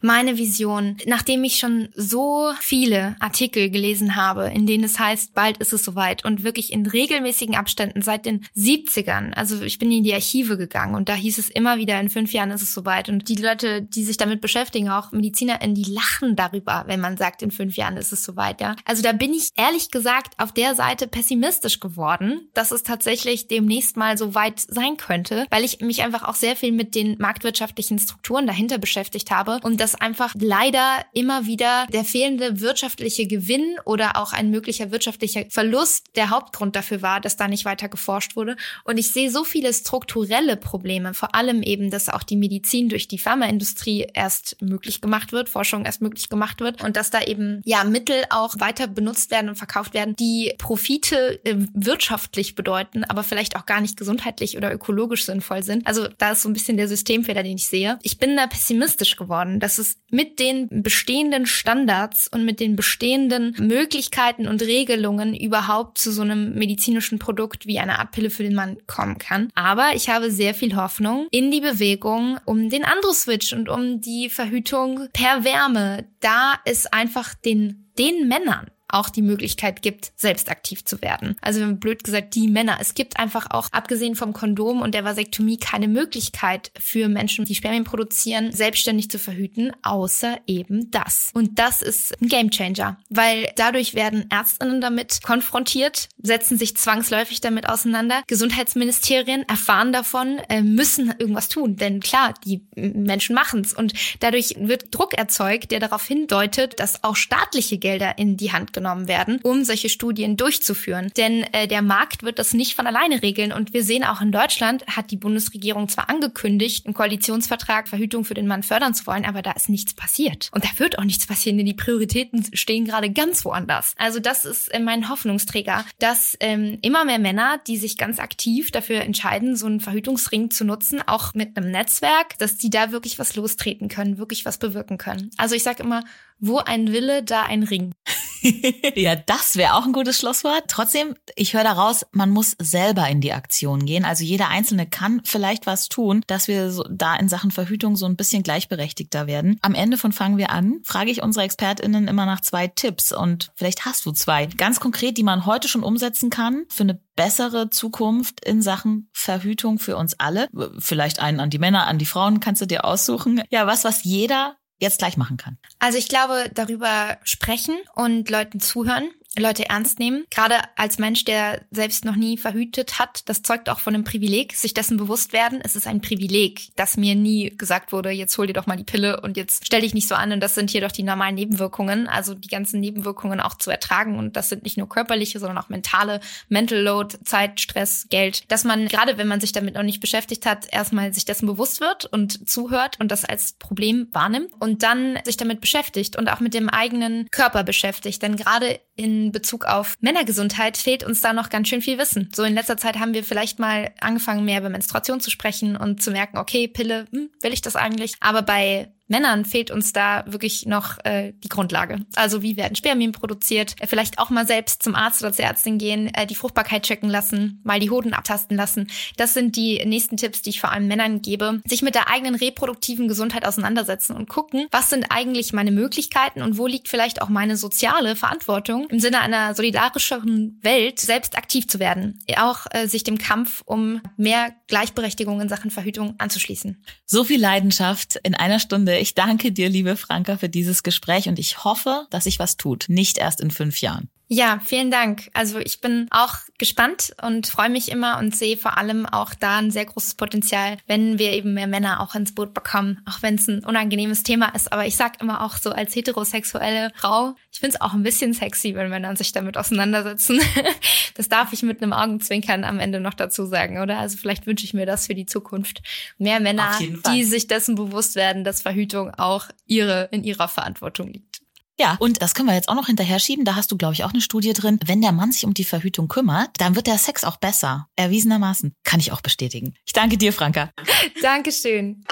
Meine Vision, nachdem ich schon so viele Artikel gelesen habe, in denen es heißt, bald ist es soweit und wirklich in regelmäßigen Abständen seit den 70ern, also ich bin in die Archive gegangen und da hieß es immer wieder, in fünf Jahren ist es soweit und die Leute, die sich damit beschäftigen, auch MedizinerInnen, die lachen darüber, wenn man sagt, in fünf Jahren ist es soweit, ja. Also da bin ich ehrlich gesagt auf der Seite pessimistisch geworden, dass es tatsächlich demnächst mal so weit sein könnte, weil ich mich einfach auch sehr viel mit den marktwirtschaftlichen Strukturen dahinter beschäftigt habe und dass einfach leider immer wieder der fehlende wirtschaftliche Gewinn oder auch ein möglicher wirtschaftlicher Verlust der Hauptgrund dafür war, dass da nicht weiter geforscht wurde. Und ich sehe so viele strukturelle Probleme, vor allem eben, dass auch die Medizin durch die Pharmaindustrie erst möglich gemacht wird, Forschung erst möglich gemacht wird und dass da eben ja Mittel auch weiter benutzt werden und verkauft werden, die Profite äh, wirtschaftlich bedeuten, aber vielleicht auch gar nicht gesundheitlich oder ökologisch sinnvoll sind. Also da ist so ein bisschen der Systemfehler, den ich sehe. Ich bin da pessimistisch geworden, dass es mit den bestehenden Standards und mit den bestehenden Möglichkeiten und Regelungen überhaupt zu so einem medizinischen Produkt wie einer Art Pille für den Mann kommen kann. Aber ich habe sehr viel Hoffnung in die Bewegung um den Andro-Switch und um die Verhütung per Wärme. Da ist einfach den, den Männern auch die Möglichkeit gibt, selbst aktiv zu werden. Also blöd gesagt, die Männer. Es gibt einfach auch, abgesehen vom Kondom und der Vasektomie, keine Möglichkeit für Menschen, die Spermien produzieren, selbstständig zu verhüten, außer eben das. Und das ist ein Gamechanger, weil dadurch werden Ärztinnen damit konfrontiert, setzen sich zwangsläufig damit auseinander. Gesundheitsministerien erfahren davon, äh, müssen irgendwas tun, denn klar, die Menschen machen's und dadurch wird Druck erzeugt, der darauf hindeutet, dass auch staatliche Gelder in die Hand genommen werden, um solche Studien durchzuführen. Denn äh, der Markt wird das nicht von alleine regeln. Und wir sehen auch in Deutschland hat die Bundesregierung zwar angekündigt, im Koalitionsvertrag Verhütung für den Mann fördern zu wollen, aber da ist nichts passiert. Und da wird auch nichts passieren, denn die Prioritäten stehen gerade ganz woanders. Also das ist äh, mein Hoffnungsträger, dass ähm, immer mehr Männer, die sich ganz aktiv dafür entscheiden, so einen Verhütungsring zu nutzen, auch mit einem Netzwerk, dass die da wirklich was lostreten können, wirklich was bewirken können. Also ich sage immer, wo ein Wille, da ein Ring. [LAUGHS] [LAUGHS] ja, das wäre auch ein gutes Schlusswort. Trotzdem, ich höre daraus, man muss selber in die Aktion gehen. Also jeder Einzelne kann vielleicht was tun, dass wir so da in Sachen Verhütung so ein bisschen gleichberechtigter werden. Am Ende von Fangen wir an, frage ich unsere ExpertInnen immer nach zwei Tipps und vielleicht hast du zwei. Ganz konkret, die man heute schon umsetzen kann für eine bessere Zukunft in Sachen Verhütung für uns alle. Vielleicht einen an die Männer, an die Frauen kannst du dir aussuchen. Ja, was, was jeder jetzt gleich machen kann? Also ich glaube, darüber sprechen und Leuten zuhören Leute ernst nehmen. Gerade als Mensch, der selbst noch nie verhütet hat, das zeugt auch von einem Privileg, sich dessen bewusst werden. Es ist ein Privileg, dass mir nie gesagt wurde, jetzt hol dir doch mal die Pille und jetzt stell dich nicht so an und das sind hier doch die normalen Nebenwirkungen. Also die ganzen Nebenwirkungen auch zu ertragen und das sind nicht nur körperliche, sondern auch mentale, Mental Load, Zeit, Stress, Geld. Dass man, gerade wenn man sich damit noch nicht beschäftigt hat, erstmal sich dessen bewusst wird und zuhört und das als Problem wahrnimmt und dann sich damit beschäftigt und auch mit dem eigenen Körper beschäftigt. Denn gerade in Bezug auf Männergesundheit fehlt uns da noch ganz schön viel Wissen. So in letzter Zeit haben wir vielleicht mal angefangen, mehr über Menstruation zu sprechen und zu merken, okay, Pille, hm, will ich das eigentlich? Aber bei Männern fehlt uns da wirklich noch äh, die Grundlage. Also wie werden Spermien produziert? Äh, vielleicht auch mal selbst zum Arzt oder zur Ärztin gehen, äh, die Fruchtbarkeit checken lassen, mal die Hoden abtasten lassen. Das sind die nächsten Tipps, die ich vor allem Männern gebe. Sich mit der eigenen reproduktiven Gesundheit auseinandersetzen und gucken, was sind eigentlich meine Möglichkeiten und wo liegt vielleicht auch meine soziale Verantwortung im Sinne einer solidarischeren Welt, selbst aktiv zu werden. Auch äh, sich dem Kampf um mehr Gleichberechtigung in Sachen Verhütung anzuschließen. So viel Leidenschaft in einer Stunde ich danke dir, liebe Franka, für dieses Gespräch und ich hoffe, dass sich was tut. Nicht erst in fünf Jahren. Ja, vielen Dank. Also ich bin auch gespannt und freue mich immer und sehe vor allem auch da ein sehr großes Potenzial, wenn wir eben mehr Männer auch ins Boot bekommen, auch wenn es ein unangenehmes Thema ist. Aber ich sag immer auch so als heterosexuelle Frau, ich finde es auch ein bisschen sexy, wenn Männer sich damit auseinandersetzen. [LAUGHS] das darf ich mit einem Augenzwinkern am Ende noch dazu sagen, oder? Also vielleicht wünsche ich mir das für die Zukunft. Mehr Männer, die sich dessen bewusst werden, dass Verhütung auch ihre in ihrer Verantwortung liegt. Ja, und das können wir jetzt auch noch hinterher schieben. Da hast du, glaube ich, auch eine Studie drin. Wenn der Mann sich um die Verhütung kümmert, dann wird der Sex auch besser. Erwiesenermaßen. Kann ich auch bestätigen. Ich danke dir, Franka. [LAUGHS] Dankeschön.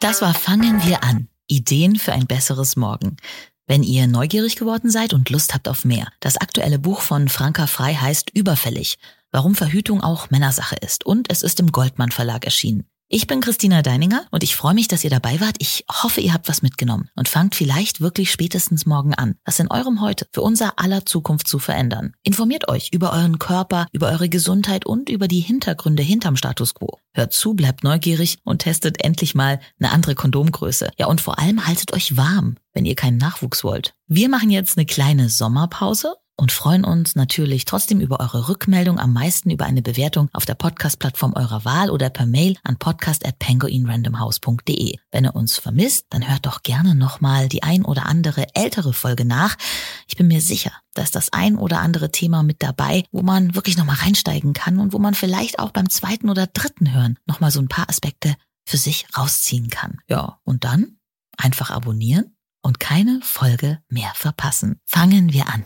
Das war Fangen wir an. Ideen für ein besseres Morgen. Wenn ihr neugierig geworden seid und Lust habt auf mehr, das aktuelle Buch von Franka Frei heißt Überfällig, warum Verhütung auch Männersache ist und es ist im Goldmann Verlag erschienen. Ich bin Christina Deininger und ich freue mich, dass ihr dabei wart. Ich hoffe, ihr habt was mitgenommen und fangt vielleicht wirklich spätestens morgen an, das in eurem Heute für unser aller Zukunft zu verändern. Informiert euch über euren Körper, über eure Gesundheit und über die Hintergründe hinterm Status quo. Hört zu, bleibt neugierig und testet endlich mal eine andere Kondomgröße. Ja, und vor allem haltet euch warm, wenn ihr keinen Nachwuchs wollt. Wir machen jetzt eine kleine Sommerpause und freuen uns natürlich trotzdem über eure Rückmeldung, am meisten über eine Bewertung auf der Podcast-Plattform eurer Wahl oder per Mail an podcast@penguinrandomhouse.de. Wenn ihr uns vermisst, dann hört doch gerne nochmal die ein oder andere ältere Folge nach. Ich bin mir sicher, dass das ein oder andere Thema mit dabei, wo man wirklich nochmal reinsteigen kann und wo man vielleicht auch beim zweiten oder dritten Hören nochmal so ein paar Aspekte für sich rausziehen kann. Ja, und dann einfach abonnieren und keine Folge mehr verpassen. Fangen wir an.